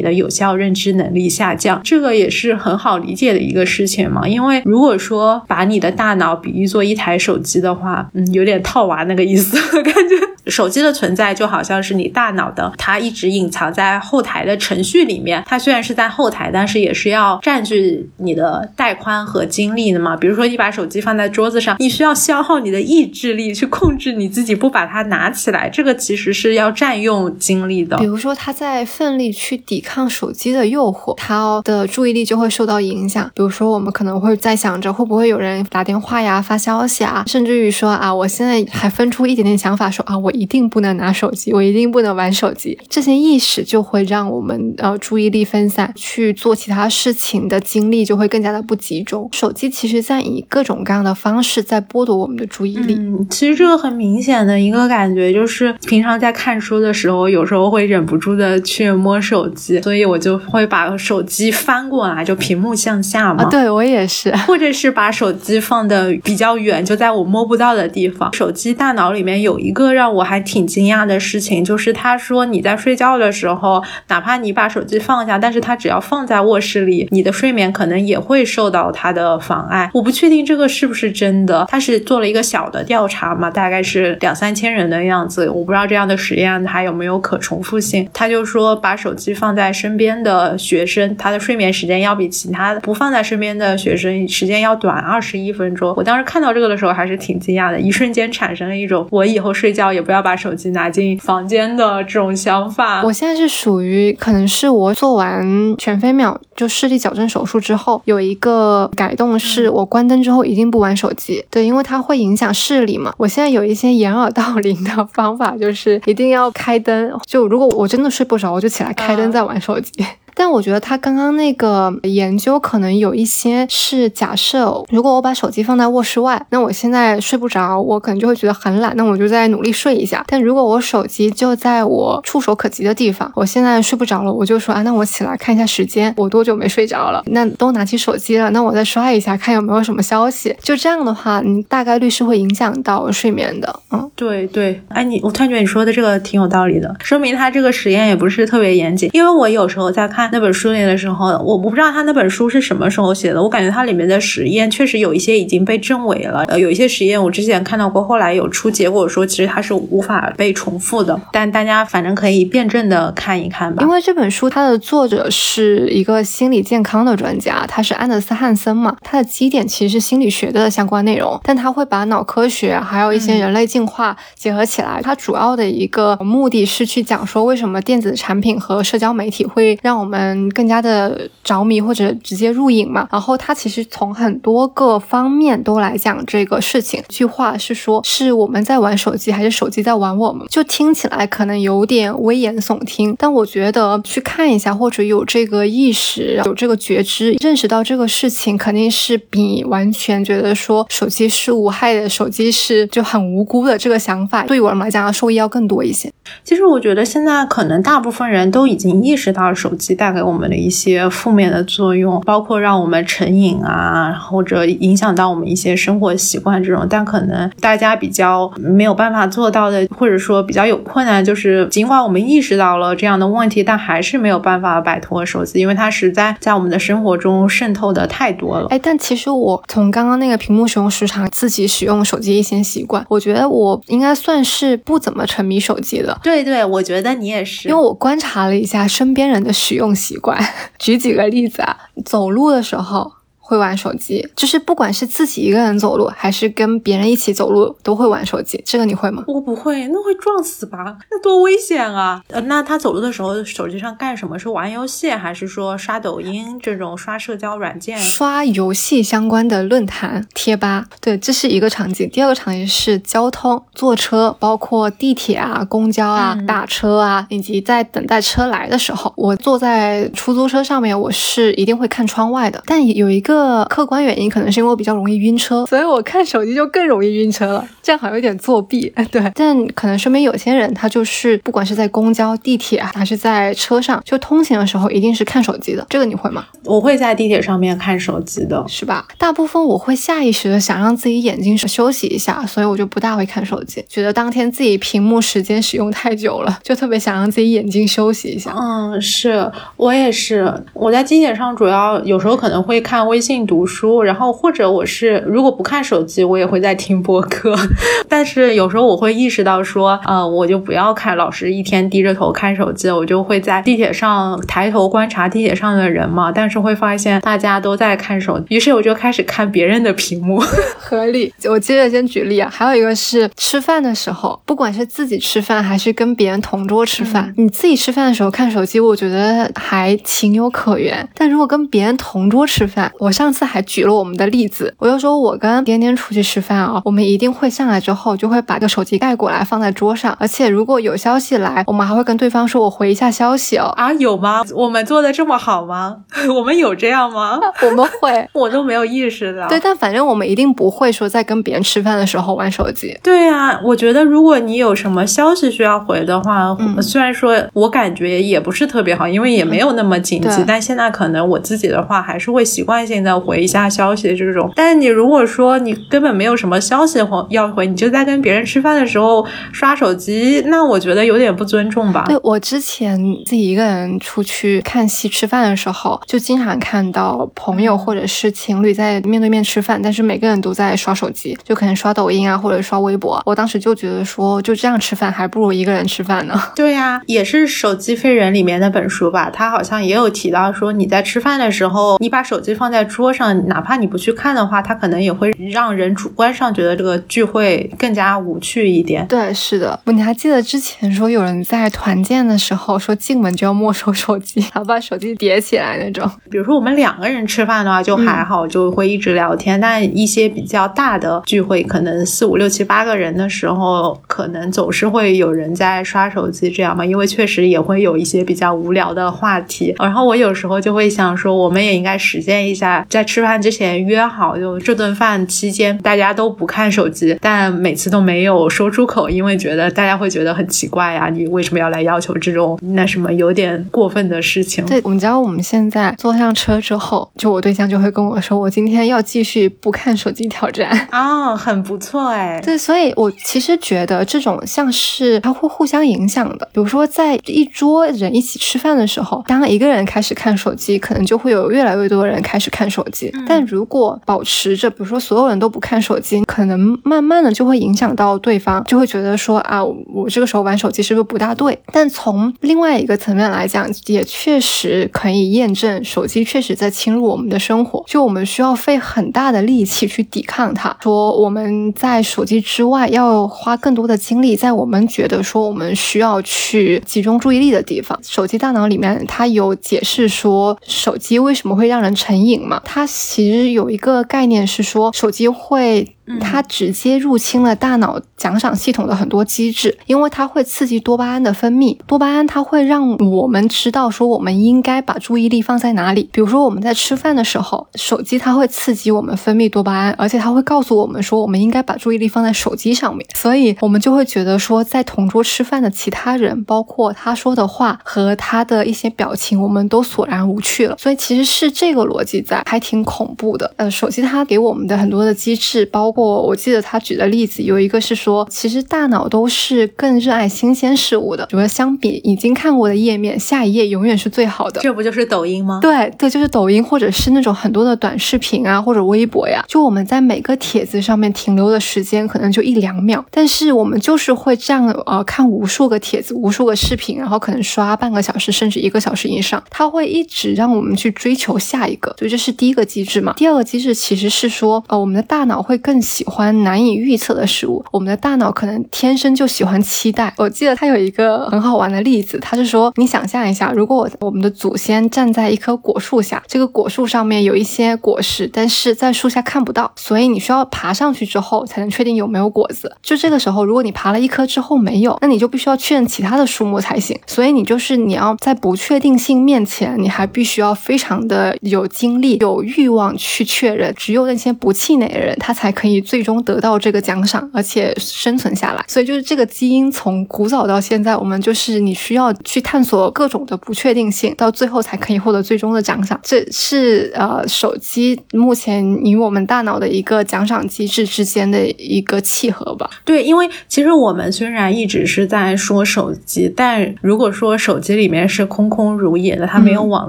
的有效认知能力下降。这个也是很好理解的一个事情嘛。因为如果说把你的大脑比喻做一台手机的话，嗯，有点套娃那个意思，感觉手机的存在就好像是你大脑的，它一直隐藏在后台的程序里面。它虽然是在后台，但是也是要占据你的带宽和精力的嘛。比如说你把手机放在桌子上，你需要消耗你的意志力去控制你自己不把它拿起来，这个其实是要占用精力的。比如说他在奋力去抵抗手机的诱惑，他的注意力就会受到影响。比如说我们可能会在想着会不会有人打电话呀、发消息啊，甚至于说啊，我现在还分出一点点想法，说啊，我一定不能拿手机，我一定不能玩手机。这些意识就会让我们呃注意力分散，去做其他事情的精力就会更加的不集中。手机其实在以各种各样的方式在剥夺我们的注意力。嗯，其实这个很明显的一个感觉就是，平常在看书的时候，有时候会忍不住的去摸手机，所以我就会把手机翻过来，就屏幕向下嘛。对我也是，或者是把手机放的比较远，就在我摸不到的地方。手机大脑里面有一个让我还挺惊讶的事情，就是他说你在睡觉的时候，哪怕你把手机放下，但是它只要放在卧室里，你的睡眠可能也会受到它的妨碍。我不确定这个是不是真的，他是做了一个小的调查嘛，大概是两三千人的样子，我不知道这样的实验还有没有可重复性。他就说把手机放在身边的学生，他的睡眠时间要比其他不放在身边的学生时间要短二十一分钟。我当时看到这个的时候还是挺惊讶的，一瞬间产生了一种我以后睡觉也不要把手机拿进房间的这种想法。我现在是属于可能是我做完全飞秒就视力矫正手术之后有一个改动，是我关灯之后一定不玩手机。对，因为它会影响视力嘛。我现在有一些掩耳盗铃的方法，就是一定要开灯。就如果我真的睡不着，我就起来开灯再玩手机。但我觉得他刚刚那个研究可能有一些是假设，如果我把手机放在卧室外，那我现在睡不着，我可能就会觉得很懒，那我就再努力睡一下。但如果我手机就在我触手可及的地方，我现在睡不着了，我就说啊，那我起来看一下时间，我多久没睡着了？那都拿起手机了，那我再刷一下，看有没有什么消息。就这样的话，你大概率是会影响到睡眠的。嗯，对对，哎，你我突然觉得你说的这个挺有道理的，说明他这个实验也不是特别严谨，因为我有时候在看。那本书里的时候，我我不知道他那本书是什么时候写的。我感觉它里面的实验确实有一些已经被证伪了。呃，有一些实验我之前看到过，后来有出结果说其实它是无法被重复的。但大家反正可以辩证的看一看吧。因为这本书它的作者是一个心理健康的专家，他是安德斯汉森嘛，他的基点其实是心理学的相关内容，但他会把脑科学还有一些人类进化结合起来。他主要的一个目的是去讲说为什么电子产品和社交媒体会让我们。嗯，更加的着迷或者直接入瘾嘛。然后他其实从很多个方面都来讲这个事情。句话是说，是我们在玩手机，还是手机在玩我们？就听起来可能有点危言耸听，但我觉得去看一下，或者有这个意识，有这个觉知，认识到这个事情，肯定是比完全觉得说手机是无害的，手机是就很无辜的这个想法，对我们来讲，受益要更多一些。其实我觉得现在可能大部分人都已经意识到手机带给我们的一些负面的作用，包括让我们成瘾啊，或者影响到我们一些生活习惯这种。但可能大家比较没有办法做到的，或者说比较有困难，就是尽管我们意识到了这样的问题，但还是没有办法摆脱手机，因为它实在在我们的生活中渗透的太多了。哎，但其实我从刚刚那个屏幕使用时长，自己使用手机一些习惯，我觉得我应该算是不怎么沉迷手机的。对对，我觉得你也是，因为我观察了一下身边人的使用习惯。举几个例子啊，走路的时候。会玩手机，就是不管是自己一个人走路，还是跟别人一起走路，都会玩手机。这个你会吗？我不会，那会撞死吧？那多危险啊！呃，那他走路的时候手机上干什么？是玩游戏，还是说刷抖音这种刷社交软件？刷游戏相关的论坛贴吧。对，这是一个场景。第二个场景是交通，坐车，包括地铁啊、公交啊、打车啊，以及在等待车来的时候，我坐在出租车上面，我是一定会看窗外的。但有一个客观原因，可能是因为我比较容易晕车，所以我看手机就更容易晕车了。这样好像有点作弊，对。但可能说明有些人他就是不管是在公交、地铁还是在车上，就通勤的时候一定是看手机的。这个你会吗？我会在地铁上面看手机的，是吧？大部分我会下意识的想让自己眼睛休息一下，所以我就不大会看手机。觉得当天自己屏幕时间使用太久了，就特别想让自己眼睛休息一下。嗯，是我也是。我在地铁上主要有时候可能会看微信读书，然后或者我是如果不看手机，我也会在听播客。但是有时候我会意识到说，呃，我就不要看，老是一天低着头看手机，我就会在地铁上抬头观察地铁上的人嘛。但是会发现大家都在看手机，于是我就开始看别人的屏幕。合理。我接着先举例啊，还有一个是吃饭的时候，不管是自己吃饭还是跟别人同桌吃饭，你自己吃饭的时候看手机，我觉得还情有可原。但如果跟别人同桌吃饭，我上次还举了我们的例子，我就说我跟颠颠出去吃饭啊，我们一定会上来之后就会把个手机盖过来放在桌上，而且如果有消息来，我们还会跟对方说我回一下消息哦。啊，有吗？我们做的这么好吗？我们有这样吗？我们会，我都没有意识到。对，但反正我们一定不会说在跟别人吃饭的时候玩手机。对啊，我觉得如果你有什么消息需要回的话，虽然说我感觉也不是特别好，因为也没有那么紧急，但现在可能我自己的话还是会习惯性的回一下消息这种。但是你如果说你根本没有什么消息回要回，你就在跟别人吃饭的时候刷手机，那我觉得有点不尊重吧。对我之前自己一个人出去看戏吃饭的时候，就经常看到朋友或者是情侣在面对面吃饭，但是每个人都在刷手机，就可能刷抖音啊或者刷微博。我当时就觉得说，就这样吃饭还不如一个人吃饭呢。对呀，也是《手机废人》里面那本书吧，他好像也有提到说，你在吃饭的时候，你把手机放在桌上，哪怕你不去看的话，它可能也会让人主观上觉得这个聚会更加无趣一点。对，是的。你还记得之前说有人在团建的时候说进门就要没收手机，然后把手机叠起来那种？比如说我们两个人吃饭的话就还好，就会一直聊天。但一些比较大的聚会，可能四五六七八个人的时候，可能总是会有人在刷手机，这样嘛？因为确实也会有一些比较无聊的话题。然后我有时候就会想说，我们也应该实践一下，在吃饭之前约好，就这顿饭期间大家都不看手机，但每次都没有说出口，因为觉得大家会觉得很奇怪呀，你为什么要来要求这种那什么有点过分的事情？对，我们知道我们现在坐上车之后，就我对象就会跟我说，我今天要继续不看手机挑战 啊，很不错哎。对，所以我其实觉得这种像是它会互相影响的。比如说在一桌人一起吃饭的时候，当一个人开始看手机，可能就会有越来越多人开始看手机。但如果保持着，比如说所有人都不看手机，可能慢慢的就会影响到对方，就会觉得说啊，我这个时候玩手机是不是不大对？但从另外一个层面来讲，也确实可以验证，手机确实在侵入我们的生活，就我们需要费很大的力气去抵抗它。说我们在手机之外要花更多的精力在我们觉得说我们需要去集中注意力的地方。手机大脑里面它有解释说，手机为什么会让人成瘾嘛？它其实有一个概念是说，手机会。它直接入侵了大脑奖赏系统的很多机制，因为它会刺激多巴胺的分泌。多巴胺它会让我们知道说我们应该把注意力放在哪里。比如说我们在吃饭的时候，手机它会刺激我们分泌多巴胺，而且它会告诉我们说我们应该把注意力放在手机上面。所以我们就会觉得说，在同桌吃饭的其他人，包括他说的话和他的一些表情，我们都索然无趣了。所以其实是这个逻辑在，还挺恐怖的。呃，手机它给我们的很多的机制，包括我记得他举的例子有一个是说，其实大脑都是更热爱新鲜事物的。比如相比已经看过的页面，下一页永远是最好的。这不就是抖音吗？对对，就是抖音，或者是那种很多的短视频啊，或者微博呀。就我们在每个帖子上面停留的时间可能就一两秒，但是我们就是会这样呃看无数个帖子、无数个视频，然后可能刷半个小时甚至一个小时以上，它会一直让我们去追求下一个。所以这是第一个机制嘛。第二个机制其实是说，呃，我们的大脑会更喜欢难以预测的事物，我们的大脑可能天生就喜欢期待。我记得它有一个很好玩的例子，他是说，你想象一下，如果我我们的祖先站在一棵果树下，这个果树上面有一些果实，但是在树下看不到，所以你需要爬上去之后才能确定有没有果子。就这个时候，如果你爬了一棵之后没有，那你就必须要确认其他的树木才行。所以你就是你要在不确定性面前，你还必须要非常的有精力、有欲望去确认。只有那些不气馁的人，他才可以你最终得到这个奖赏，而且生存下来。所以就是这个基因从古早到现在，我们就是你需要去探索各种的不确定性，到最后才可以获得最终的奖赏。这是呃手机目前与我们大脑的一个奖赏机制之间的一个契合吧？对，因为其实我们虽然一直是在说手机，但如果说手机里面是空空如也的，它没有网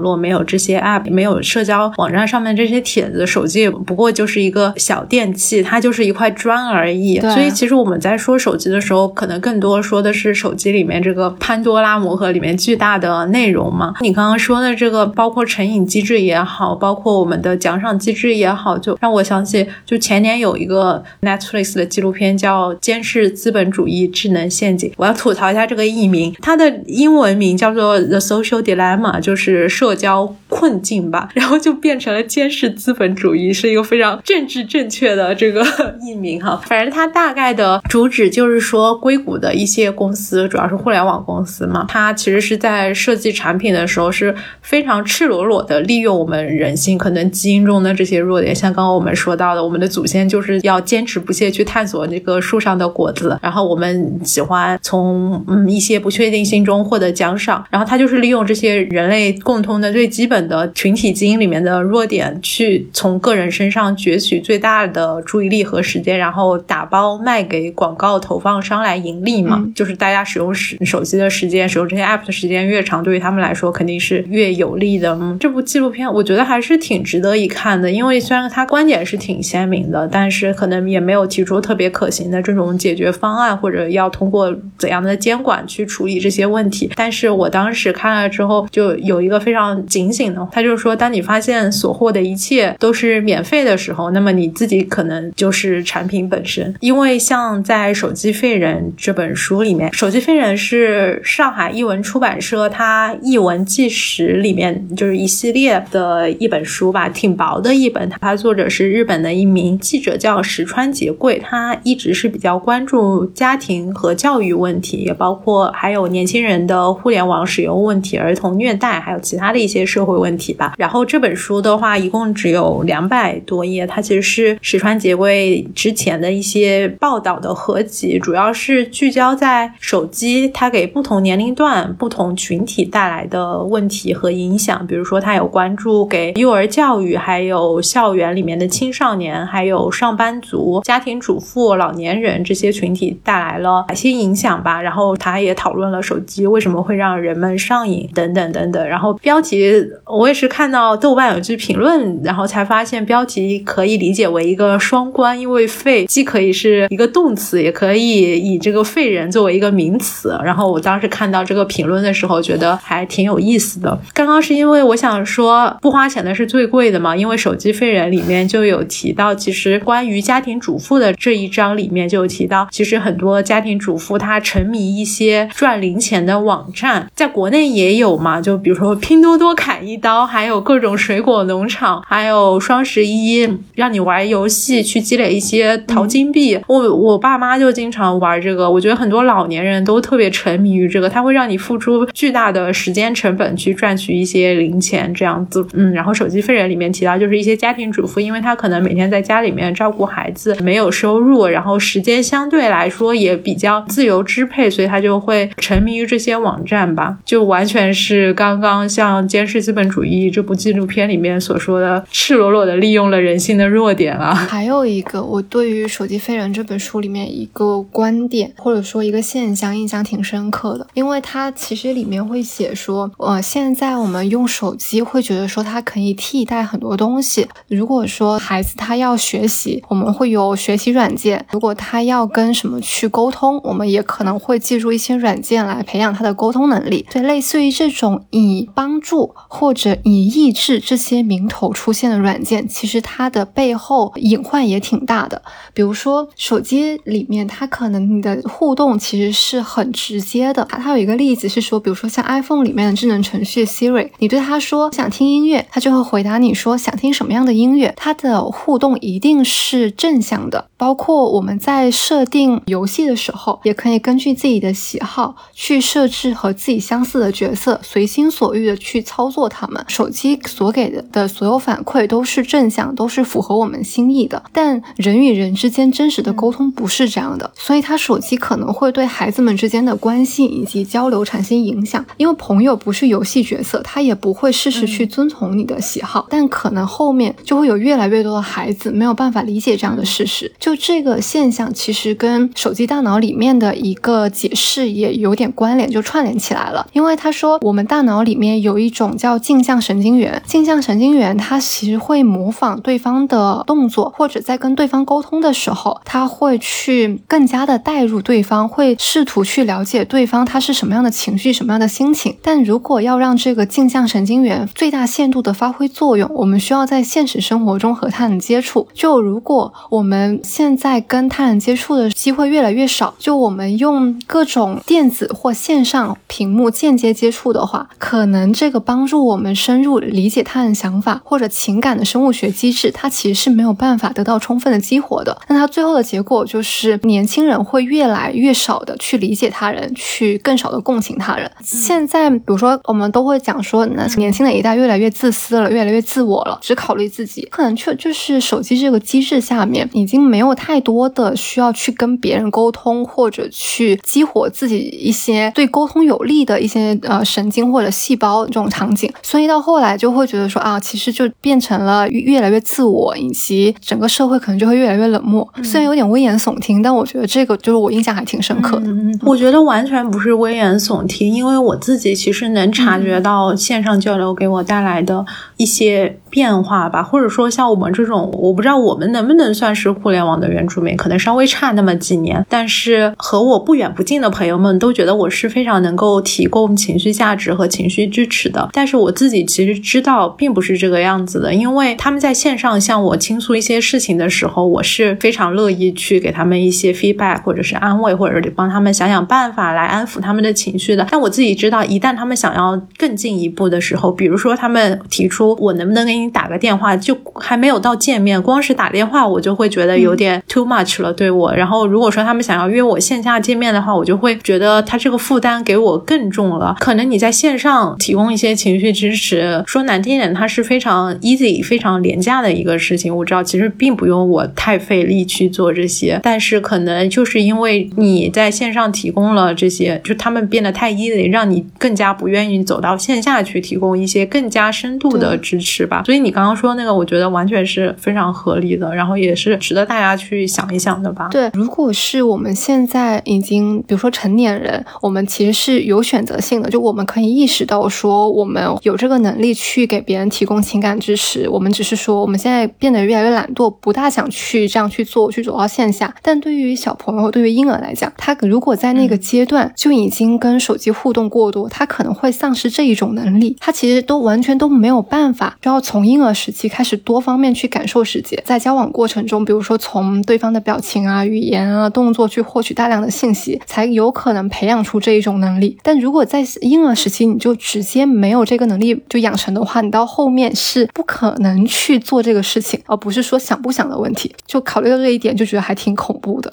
络，没有这些 app，没有社交网站上面这些帖子，手机也不过就是一个小电器，它就是一块砖而已。所以其实我们在说手机的时候，可能更多说的是手机里面这个潘多拉魔盒里面巨大的内容嘛。你刚刚说的这个，包括成瘾机制也好，包括我们的奖赏机制也好，就让我想起，就前年有一个 Netflix 的纪录片叫《监视资本主义智能陷阱》。我要吐槽一下这个译名，它的英文名叫做 The Social Dilemma，就是社交困境吧，然后就变成了监视资本主义，是一个非常政治正确的这个译名哈。反正它大概的主旨就是说，硅谷的一些公司，主要是互联网公司嘛，它其实是在设计产品的时候是非常赤裸裸的利用我们人性可能基因中的这些弱点，像刚刚我们说到的，我们的祖先就是要坚持不懈去探索那个树上的果子，然后我们喜欢从嗯一些不确定性中获得奖赏，然后它就是利用这些人类共通的最基本的群体基因里面的弱点，去从个人身上攫取最大的注意力和时间，然后打包卖给广告投放商来盈利嘛。就是大家使用手手机的时间，使用这些 app 的时间越长，对于他们来说肯定是越有利的。嗯，这部纪录片我觉得还是挺值得一看的，因为虽然它观点是挺鲜明的，但是可能也没有提出特别可行的这种解决方案，或者要通过怎样的监管去处理这些问题。但是我当时看了之后，就有一个非常警醒的，他就是说，当你发现所获的一切都是免费的时候，那么你自己可能就是产品本身。因为像在《手机废人》这本书里面，《手机废人》是上海译文出版社它译文纪实里面就是一系列的一本书吧，挺薄的一本。它作者是日本的一名记者，叫石川节贵，他一直是比较关注家庭和教育问题，也包括还有年轻人的互联网使用问题、儿童虐待，还有其他的一些社会问题吧。然后这本书的话，一共只有两百多页，它其实是石川节贵为之前的一些报道的合集，主要是聚焦在手机它给不同年龄段、不同群体带来的问题和影响。比如说，他有关注给幼儿教育，还有校园里面的青少年，还有上班族、家庭主妇、老年人这些群体带来了哪些影响吧。然后他也讨论了手机为什么会让人们上瘾等等等等。然后标题我也是看到豆瓣有句评论，然后才发现标题可以理解为一个双关，因为废既可以是一个动词，也可以以这个废人作为一个名词。然后我当时看到这个评论的时候，觉得还挺有意思的。刚刚是因为我想说不花钱的是最贵的嘛，因为手机废人里面就有提到，其实关于家庭主妇的这一章里面就有提到，其实很多家庭主妇她沉迷一些赚零钱的网站，在国内也有嘛，就比如说拼多多砍一刀，还有各种水果农场，还有双十一让你玩游戏去积累一些淘金币。我我爸妈就经常玩这个，我觉得很多老年人都特别沉迷于这个，它会让你付出巨大的时间成本去赚取一些零钱这样子。嗯，然后手机废人里面提到，就是一些家庭主妇，因为她可能每天在家里面照顾孩子，没有收入，然后时间相对来说也比较自由支配，所以她就会沉迷于这些网站吧，就完全是刚刚像《监视资本主义》这部纪录片里面所说的，赤裸裸的利用了人性的弱点啊。还有一一个我对于《手机飞人》这本书里面一个观点或者说一个现象印象挺深刻的，因为它其实里面会写说，呃，现在我们用手机会觉得说它可以替代很多东西。如果说孩子他要学习，我们会有学习软件；如果他要跟什么去沟通，我们也可能会借助一些软件来培养他的沟通能力。对，类似于这种以帮助或者以抑制这些名头出现的软件，其实它的背后隐患也挺大的。比如说手机里面，它可能你的互动其实是很直接的。它有一个例子是说，比如说像 iPhone 里面的智能程序 Siri，你对它说想听音乐，它就会回答你说想听什么样的音乐。它的互动一定是正向的。包括我们在设定游戏的时候，也可以根据自己的喜好去设置和自己相似的角色，随心所欲的去操作它们。手机所给的的所有反馈都是正向，都是符合我们心意的。但人与人之间真实的沟通不是这样的，所以他手机可能会对孩子们之间的关系以及交流产生影响。因为朋友不是游戏角色，他也不会事事去遵从你的喜好。但可能后面就会有越来越多的孩子没有办法理解这样的事实。就这个现象，其实跟手机大脑里面的一个解释也有点关联，就串联起来了。因为他说，我们大脑里面有一种叫镜像神经元，镜像神经元它其实会模仿对方的动作，或者在跟跟对方沟通的时候，他会去更加的带入对方，会试图去了解对方他是什么样的情绪、什么样的心情。但如果要让这个镜像神经元最大限度的发挥作用，我们需要在现实生活中和他人接触。就如果我们现在跟他人接触的机会越来越少，就我们用各种电子或线上屏幕间接接触的话，可能这个帮助我们深入理解他人想法或者情感的生物学机制，它其实是没有办法得到充分的激活的。那它最后的结果就是年轻人会越来越少的去理解他人，去更少的共情他人。现在，比如说我们都会讲说，那年轻的一代越来越自私了，越来越自我了，只考虑自己，可能确就是手机这个机制下面已经没有太。多的需要去跟别人沟通，或者去激活自己一些对沟通有利的一些呃神经或者细胞这种场景，所以到后来就会觉得说啊，其实就变成了越来越自我，以及整个社会可能就会越来越冷漠。虽然有点危言耸听，但我觉得这个就是我印象还挺深刻的。嗯我觉得完全不是危言耸听，因为我自己其实能察觉到线上交流给我带来的一些变化吧，或者说像我们这种，我不知道我们能不能算是互联网的原住民。可能稍微差那么几年，但是和我不远不近的朋友们都觉得我是非常能够提供情绪价值和情绪支持的。但是我自己其实知道并不是这个样子的，因为他们在线上向我倾诉一些事情的时候，我是非常乐意去给他们一些 feedback，或者是安慰，或者是帮他们想想办法来安抚他们的情绪的。但我自己知道，一旦他们想要更进一步的时候，比如说他们提出我能不能给你打个电话，就还没有到见面，光是打电话我就会觉得有点 too。much 了对我，然后如果说他们想要约我线下见面的话，我就会觉得他这个负担给我更重了。可能你在线上提供一些情绪支持，说难听点，它是非常 easy、非常廉价的一个事情。我知道其实并不用我太费力去做这些，但是可能就是因为你在线上提供了这些，就他们变得太 easy，让你更加不愿意走到线下去提供一些更加深度的支持吧。所以你刚刚说那个，我觉得完全是非常合理的，然后也是值得大家去。想一想的吧。对，如果是我们现在已经，比如说成年人，我们其实是有选择性的，就我们可以意识到说，我们有这个能力去给别人提供情感支持。我们只是说，我们现在变得越来越懒惰，不大想去这样去做，去走到线下。但对于小朋友，对于婴儿来讲，他如果在那个阶段就已经跟手机互动过多，他可能会丧失这一种能力。他其实都完全都没有办法，就要从婴儿时期开始多方面去感受世界，在交往过程中，比如说从对方。的表情啊、语言啊、动作去获取大量的信息，才有可能培养出这一种能力。但如果在婴儿时期你就直接没有这个能力就养成的话，你到后面是不可能去做这个事情，而不是说想不想的问题。就考虑到这一点，就觉得还挺恐怖的。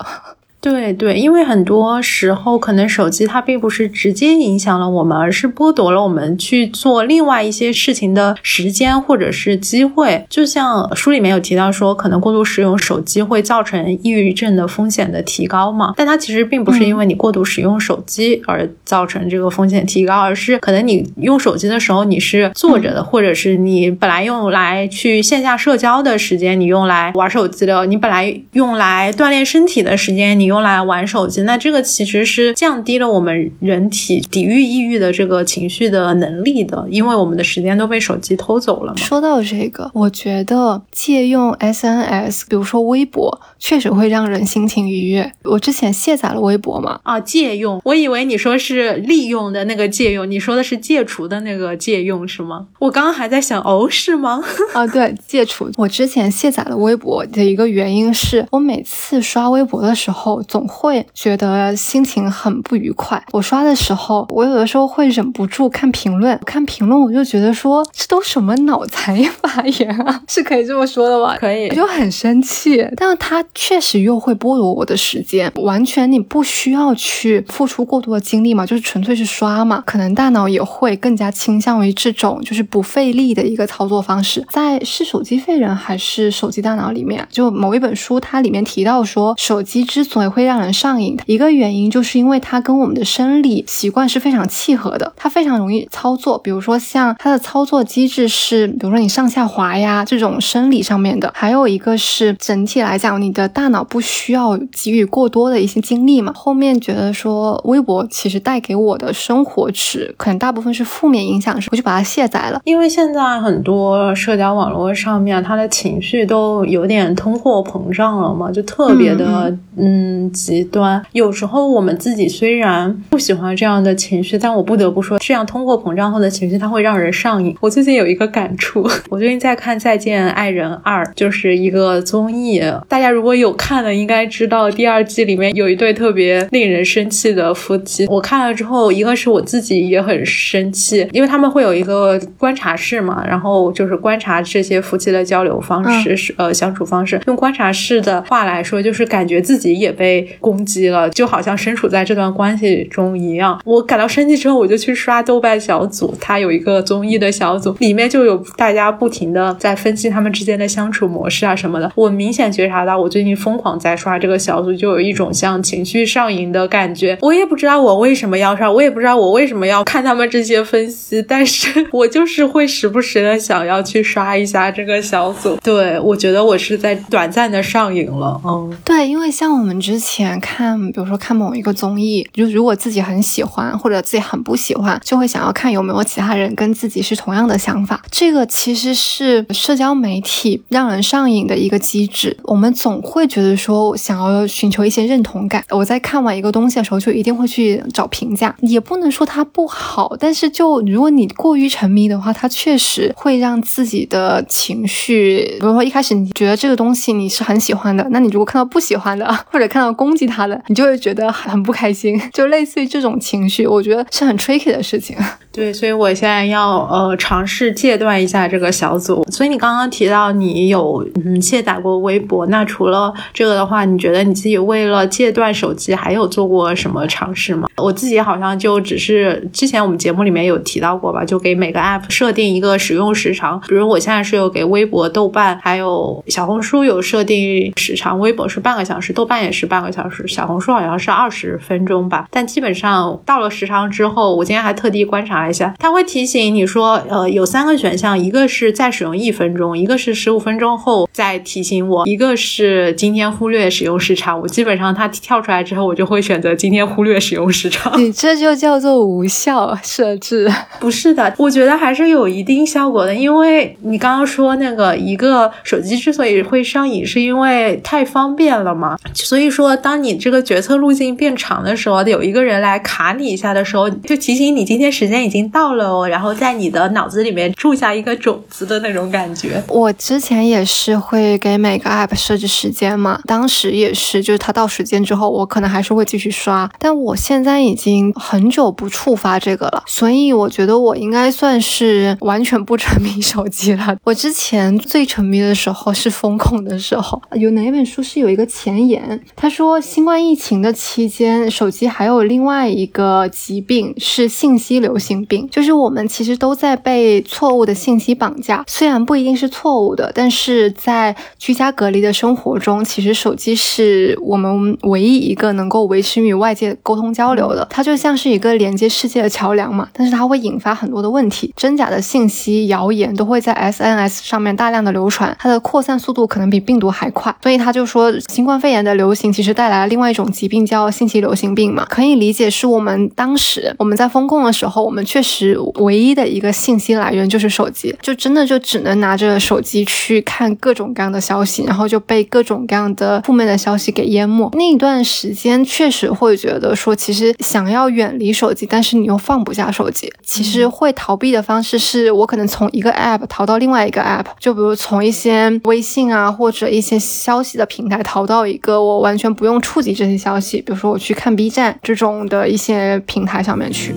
对对，因为很多时候可能手机它并不是直接影响了我们，而是剥夺了我们去做另外一些事情的时间或者是机会。就像书里面有提到说，可能过度使用手机会造成抑郁症的风险的提高嘛？但它其实并不是因为你过度使用手机而造成这个风险提高，而是可能你用手机的时候你是坐着的，或者是你本来用来去线下社交的时间，你用来玩手机了；你本来用来锻炼身体的时间，你用来玩手机。那这个其实是降低了我们人体抵御抑郁的这个情绪的能力的，因为我们的时间都被手机偷走了嘛。说到这个，我觉得借用 SNS，比如说微博，确实会让人心情愉悦。我之前卸载了微博嘛，啊，借用，我以为你说是利用的那个借用，你说的是戒除的那个借用是吗？我刚刚还在想，哦，是吗？啊，对，戒除。我之前卸载了微博的一个原因是我每次刷微博的时候，总会觉得心情很不愉快。我刷的时候，我有的时候会忍不住看评论，看评论我就觉得说，这都什么脑残发言啊？是可以这么说的吗？可以，我就很生气。但是它确实又会剥夺我的时间，完全你不需要去付出过多的精力嘛，就是纯粹是刷嘛。可能大脑也会更加倾向于这种就是不费力的一个操作方式。在是手机废人还是手机大脑里面，就某一本书它里面提到说，手机之所以会让人上瘾，一个原因就是因为它跟我们的生理习惯是非常契合的，它非常容易操作。比如说像它的操作机制是，比如说你上下滑呀这种生理上面的，还有一个是整体来讲，你的大脑不需要给予过多的一些精力嘛。后面觉得说，微博其实带给我的生活值可能大部分是负面影响，我就把它卸载了。因为现在很多社交网络上面，他的情绪都有点通货膨胀了嘛，就特别的嗯极端。有时候我们自己虽然不喜欢这样的情绪，但我不得不说，这样通货膨胀后的情绪，它会让人上瘾。我最近有一个感触，我最近在看《再见爱人二》，就是一个综艺，大家如果有看的，应该知道第二季里面有一对特别令人生气的夫妻。我看了之后，一个是我自己也很生气，因为他们会有一个观察室嘛，然后就是观察这些夫妻的交流方式，是呃相处方式。用观察室的话来说，就是感觉自己也被被攻击了，就好像身处在这段关系中一样。我感到生气之后，我就去刷豆瓣小组，它有一个综艺的小组，里面就有大家不停的在分析他们之间的相处模式啊什么的。我明显觉察到，我最近疯狂在刷这个小组，就有一种像情绪上瘾的感觉。我也不知道我为什么要刷，我也不知道我为什么要看他们这些分析，但是 我就是会时不时的想要去刷一下这个小组。对我觉得我是在短暂的上瘾了，嗯，对，因为像我们之之前看，比如说看某一个综艺，就如果自己很喜欢或者自己很不喜欢，就会想要看有没有其他人跟自己是同样的想法。这个其实是社交媒体让人上瘾的一个机制。我们总会觉得说想要寻求一些认同感。我在看完一个东西的时候，就一定会去找评价，也不能说它不好，但是就如果你过于沉迷的话，它确实会让自己的情绪，比如说一开始你觉得这个东西你是很喜欢的，那你如果看到不喜欢的或者看到攻击他的，你就会觉得很不开心，就类似于这种情绪，我觉得是很 tricky 的事情。对，所以我现在要呃尝试戒断一下这个小组。所以你刚刚提到你有嗯卸载过微博，那除了这个的话，你觉得你自己为了戒断手机还有做过什么尝试吗？我自己好像就只是之前我们节目里面有提到过吧，就给每个 app 设定一个使用时长，比如我现在是有给微博、豆瓣还有小红书有设定时长，微博是半个小时，豆瓣也是半个小时，小红书好像是二十分钟吧。但基本上到了时长之后，我今天还特地观察了。一下，它会提醒你说，呃，有三个选项，一个是再使用一分钟，一个是十五分钟后再提醒我，一个是今天忽略使用时长。我基本上它跳出来之后，我就会选择今天忽略使用时长。你这就叫做无效设置？不是的，我觉得还是有一定效果的，因为你刚刚说那个一个手机之所以会上瘾，是因为太方便了嘛。所以说，当你这个决策路径变长的时候，有一个人来卡你一下的时候，就提醒你今天时间已。经到了哦，然后在你的脑子里面种下一个种子的那种感觉。我之前也是会给每个 app 设置时间嘛，当时也是，就是它到时间之后，我可能还是会继续刷。但我现在已经很久不触发这个了，所以我觉得我应该算是完全不沉迷手机了。我之前最沉迷的时候是风控的时候，有哪本书是有一个前言，他说，新冠疫情的期间，手机还有另外一个疾病是信息流行病，就是我们其实都在被错误的信息绑架，虽然不一定是错误的，但是在居家隔离的生活中，其实手机是我们唯一一个能够维持与外界沟通交流的，它就像是一个连接世界的桥梁嘛。但是它会引发很多的问题，真假的信息、谣言都会在 SNS 上面大量的流传，它的扩散速度可能比病毒还快，所以他就说新冠肺炎的流行其实带来了另外一种疾病，叫信息流行病嘛。可以理解是我们当时我们在封控的时候，我们确实唯一的一个信息来源就是手机，就真的就只能拿着手机去看各种各样的消息，然后就被各种各样的负面的消息给淹没。那一段时间确实会觉得说，其实想要远离手机，但是你又放不下手机。其实会逃避的方式是我可能从一个 app 逃到另外一个 app，就比如从一些微信啊或者一些消息的平台逃到一个我完全不用触及这些消息，比如说我去看 B 站这种的一些平台上面去。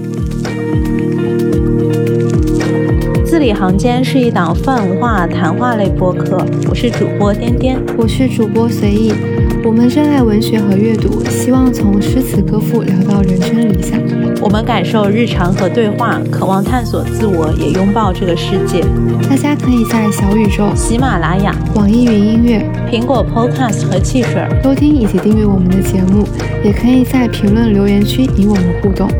字里行间是一档泛文化谈话类播客，我是主播颠颠，我是主播随意。我们热爱文学和阅读，希望从诗词歌赋聊到人生理想。我们感受日常和对话，渴望探索自我，也拥抱这个世界。大家可以在小宇宙、喜马拉雅、网易云音乐、苹果 Podcast 和汽水收听以及订阅我们的节目，也可以在评论留言区与我们互动。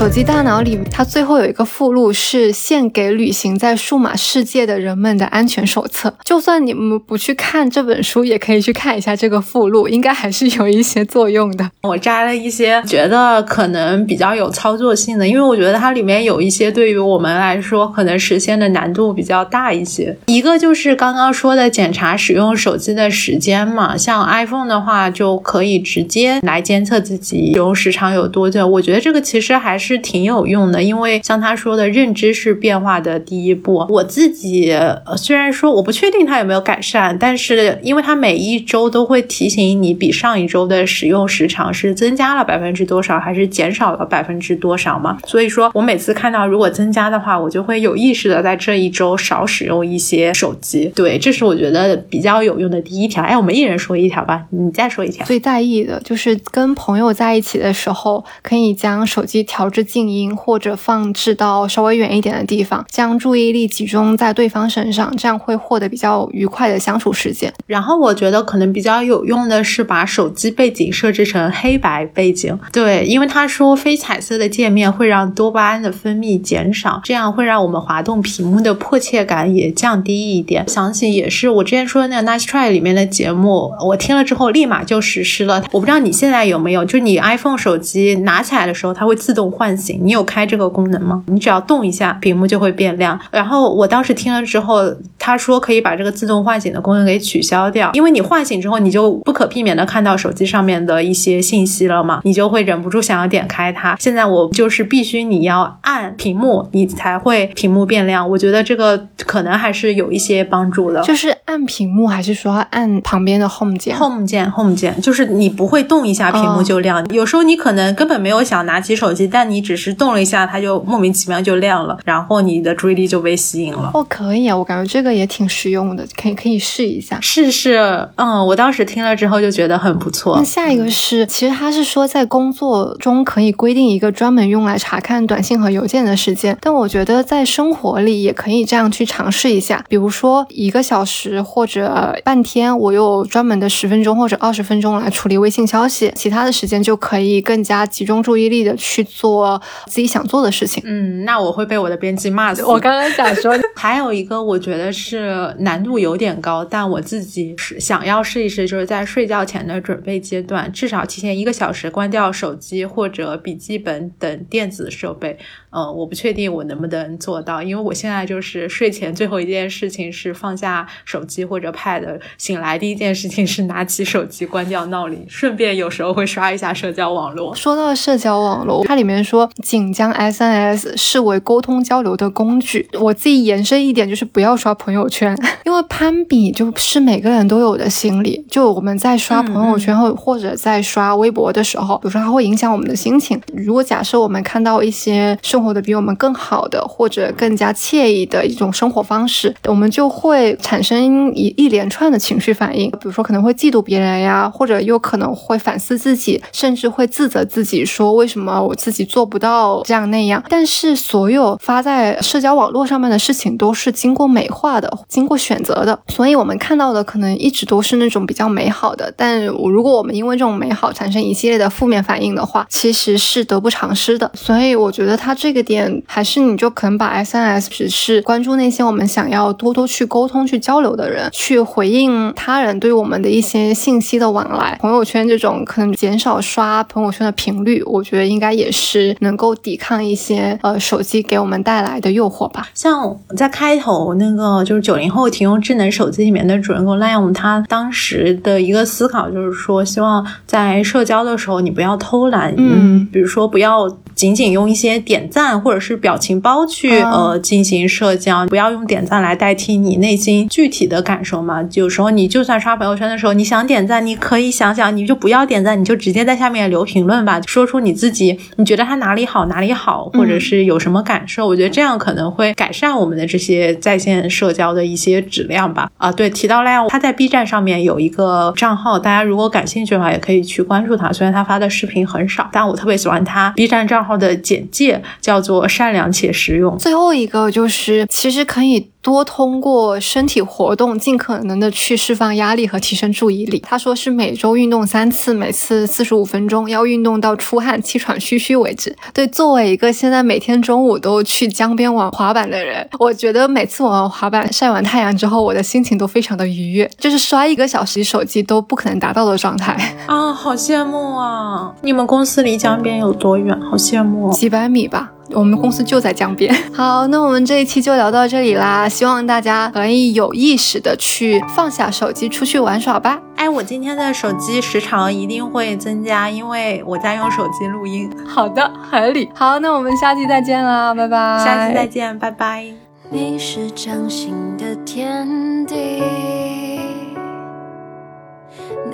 手机大脑里，它最后有一个附录是献给旅行在数码世界的人们的安全手册。就算你们不去看这本书，也可以去看一下这个附录，应该还是有一些作用的。我摘了一些觉得可能比较有操作性的，因为我觉得它里面有一些对于我们来说可能实现的难度比较大一些。一个就是刚刚说的检查使用手机的时间嘛，像 iPhone 的话就可以直接来监测自己使用时长有多久。我觉得这个其实还是。是挺有用的，因为像他说的，认知是变化的第一步。我自己虽然说我不确定它有没有改善，但是因为它每一周都会提醒你，比上一周的使用时长是增加了百分之多少，还是减少了百分之多少嘛。所以说我每次看到如果增加的话，我就会有意识的在这一周少使用一些手机。对，这是我觉得比较有用的第一条。哎，我们一人说一条吧，你再说一条。最在意的就是跟朋友在一起的时候，可以将手机调至。静音或者放置到稍微远一点的地方，将注意力集中在对方身上，这样会获得比较愉快的相处时间。然后我觉得可能比较有用的是把手机背景设置成黑白背景，对，因为他说非彩色的界面会让多巴胺的分泌减少，这样会让我们滑动屏幕的迫切感也降低一点。想起也是我之前说的那个 Nice Try 里面的节目，我听了之后立马就实施了。我不知道你现在有没有，就你 iPhone 手机拿起来的时候，它会自动换。唤醒，你有开这个功能吗？你只要动一下，屏幕就会变亮。然后我当时听了之后，他说可以把这个自动唤醒的功能给取消掉，因为你唤醒之后，你就不可避免的看到手机上面的一些信息了嘛，你就会忍不住想要点开它。现在我就是必须你要按屏幕，你才会屏幕变亮。我觉得这个可能还是有一些帮助的。就是按屏幕，还是说按旁边的 Home 键？Home 键，Home 键，就是你不会动一下屏幕就亮。有时候你可能根本没有想拿起手机，但你只是动了一下，它就莫名其妙就亮了，然后你的注意力就被吸引了。哦，可以啊，我感觉这个也挺实用的，可以可以试一下。试试，嗯，我当时听了之后就觉得很不错。那下一个是，其实他是说在工作中可以规定一个专门用来查看短信和邮件的时间，但我觉得在生活里也可以这样去尝试一下，比如说一个小时或者半天，我有专门的十分钟或者二十分钟来处理微信消息，其他的时间就可以更加集中注意力的去做。自己想做的事情，嗯，那我会被我的编辑骂死。我刚刚想说，还有一个我觉得是难度有点高，但我自己是想要试一试，就是在睡觉前的准备阶段，至少提前一个小时关掉手机或者笔记本等电子设备。嗯，我不确定我能不能做到，因为我现在就是睡前最后一件事情是放下手机或者 Pad，醒来第一件事情是拿起手机关掉闹铃，顺便有时候会刷一下社交网络。说到社交网络，它里面说仅将 SNS 视为沟通交流的工具。我自己延伸一点，就是不要刷朋友圈，因为攀比就是每个人都有的心理。就我们在刷朋友圈或或者在刷微博的时候，比如说它会影响我们的心情。如果假设我们看到一些生生活的比我们更好的或者更加惬意的一种生活方式，我们就会产生一一连串的情绪反应，比如说可能会嫉妒别人呀，或者又可能会反思自己，甚至会自责自己，说为什么我自己做不到这样那样。但是所有发在社交网络上面的事情都是经过美化的，经过选择的，所以我们看到的可能一直都是那种比较美好的。但如果我们因为这种美好产生一系列的负面反应的话，其实是得不偿失的。所以我觉得他这个点还是你就可能把 SNS 只是关注那些我们想要多多去沟通、去交流的人，去回应他人对我们的一些信息的往来。朋友圈这种可能减少刷朋友圈的频率，我觉得应该也是能够抵抗一些呃手机给我们带来的诱惑吧。像在开头那个就是九零后停用智能手机里面的主人公 Liam，他当时的一个思考就是说，希望在社交的时候你不要偷懒，嗯，比如说不要。仅仅用一些点赞或者是表情包去呃进行社交，不要用点赞来代替你内心具体的感受嘛。有时候你就算刷朋友圈的时候，你想点赞，你可以想想，你就不要点赞，你就直接在下面留评论吧，说出你自己你觉得他哪里好哪里好，或者是有什么感受。我觉得这样可能会改善我们的这些在线社交的一些质量吧。啊，对，提到了他在 B 站上面有一个账号，大家如果感兴趣的话，也可以去关注他。虽然他发的视频很少，但我特别喜欢他 B 站账号。的简介叫做善良且实用。最后一个就是，其实可以。多通过身体活动，尽可能的去释放压力和提升注意力。他说是每周运动三次，每次四十五分钟，要运动到出汗、气喘吁吁为止。对，作为一个现在每天中午都去江边玩滑板的人，我觉得每次我玩滑板晒完太阳之后，我的心情都非常的愉悦，就是刷一个小时手机都不可能达到的状态啊！好羡慕啊！你们公司离江边有多远？好羡慕，几百米吧。我们公司就在江边。好，那我们这一期就聊到这里啦，希望大家可以有意识的去放下手机，出去玩耍吧。哎，我今天的手机时长一定会增加，因为我在用手机录音。好的，合理。好，那我们下期再见啦，拜拜。下期再见，拜拜。你是掌心的天地，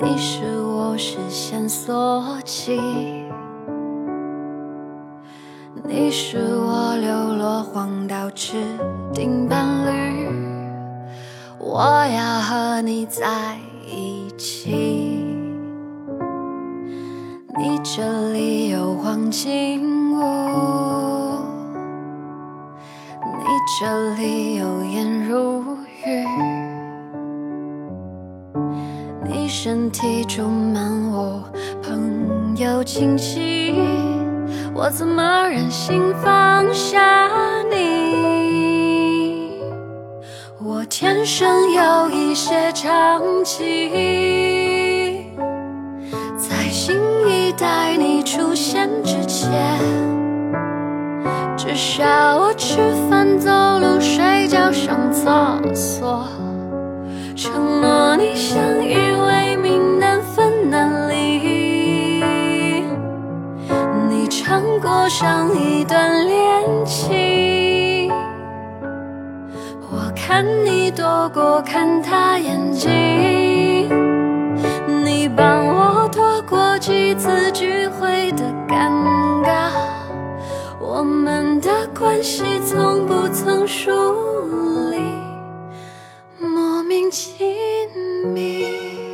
你是我视线所及。你是我流落荒岛指定伴侣，我要和你在一起。你这里有黄金屋，你这里有颜如玉，你身体充满我朋友亲戚。我怎么忍心放下你？我天生有一些长气，在新一代你出现之前，至少我吃饭、走路、睡觉、上厕所，承诺你相依过上一段恋情，我看你躲过看他眼睛，你帮我躲过几次聚会的尴尬，我们的关系从不曾疏离，莫名亲密。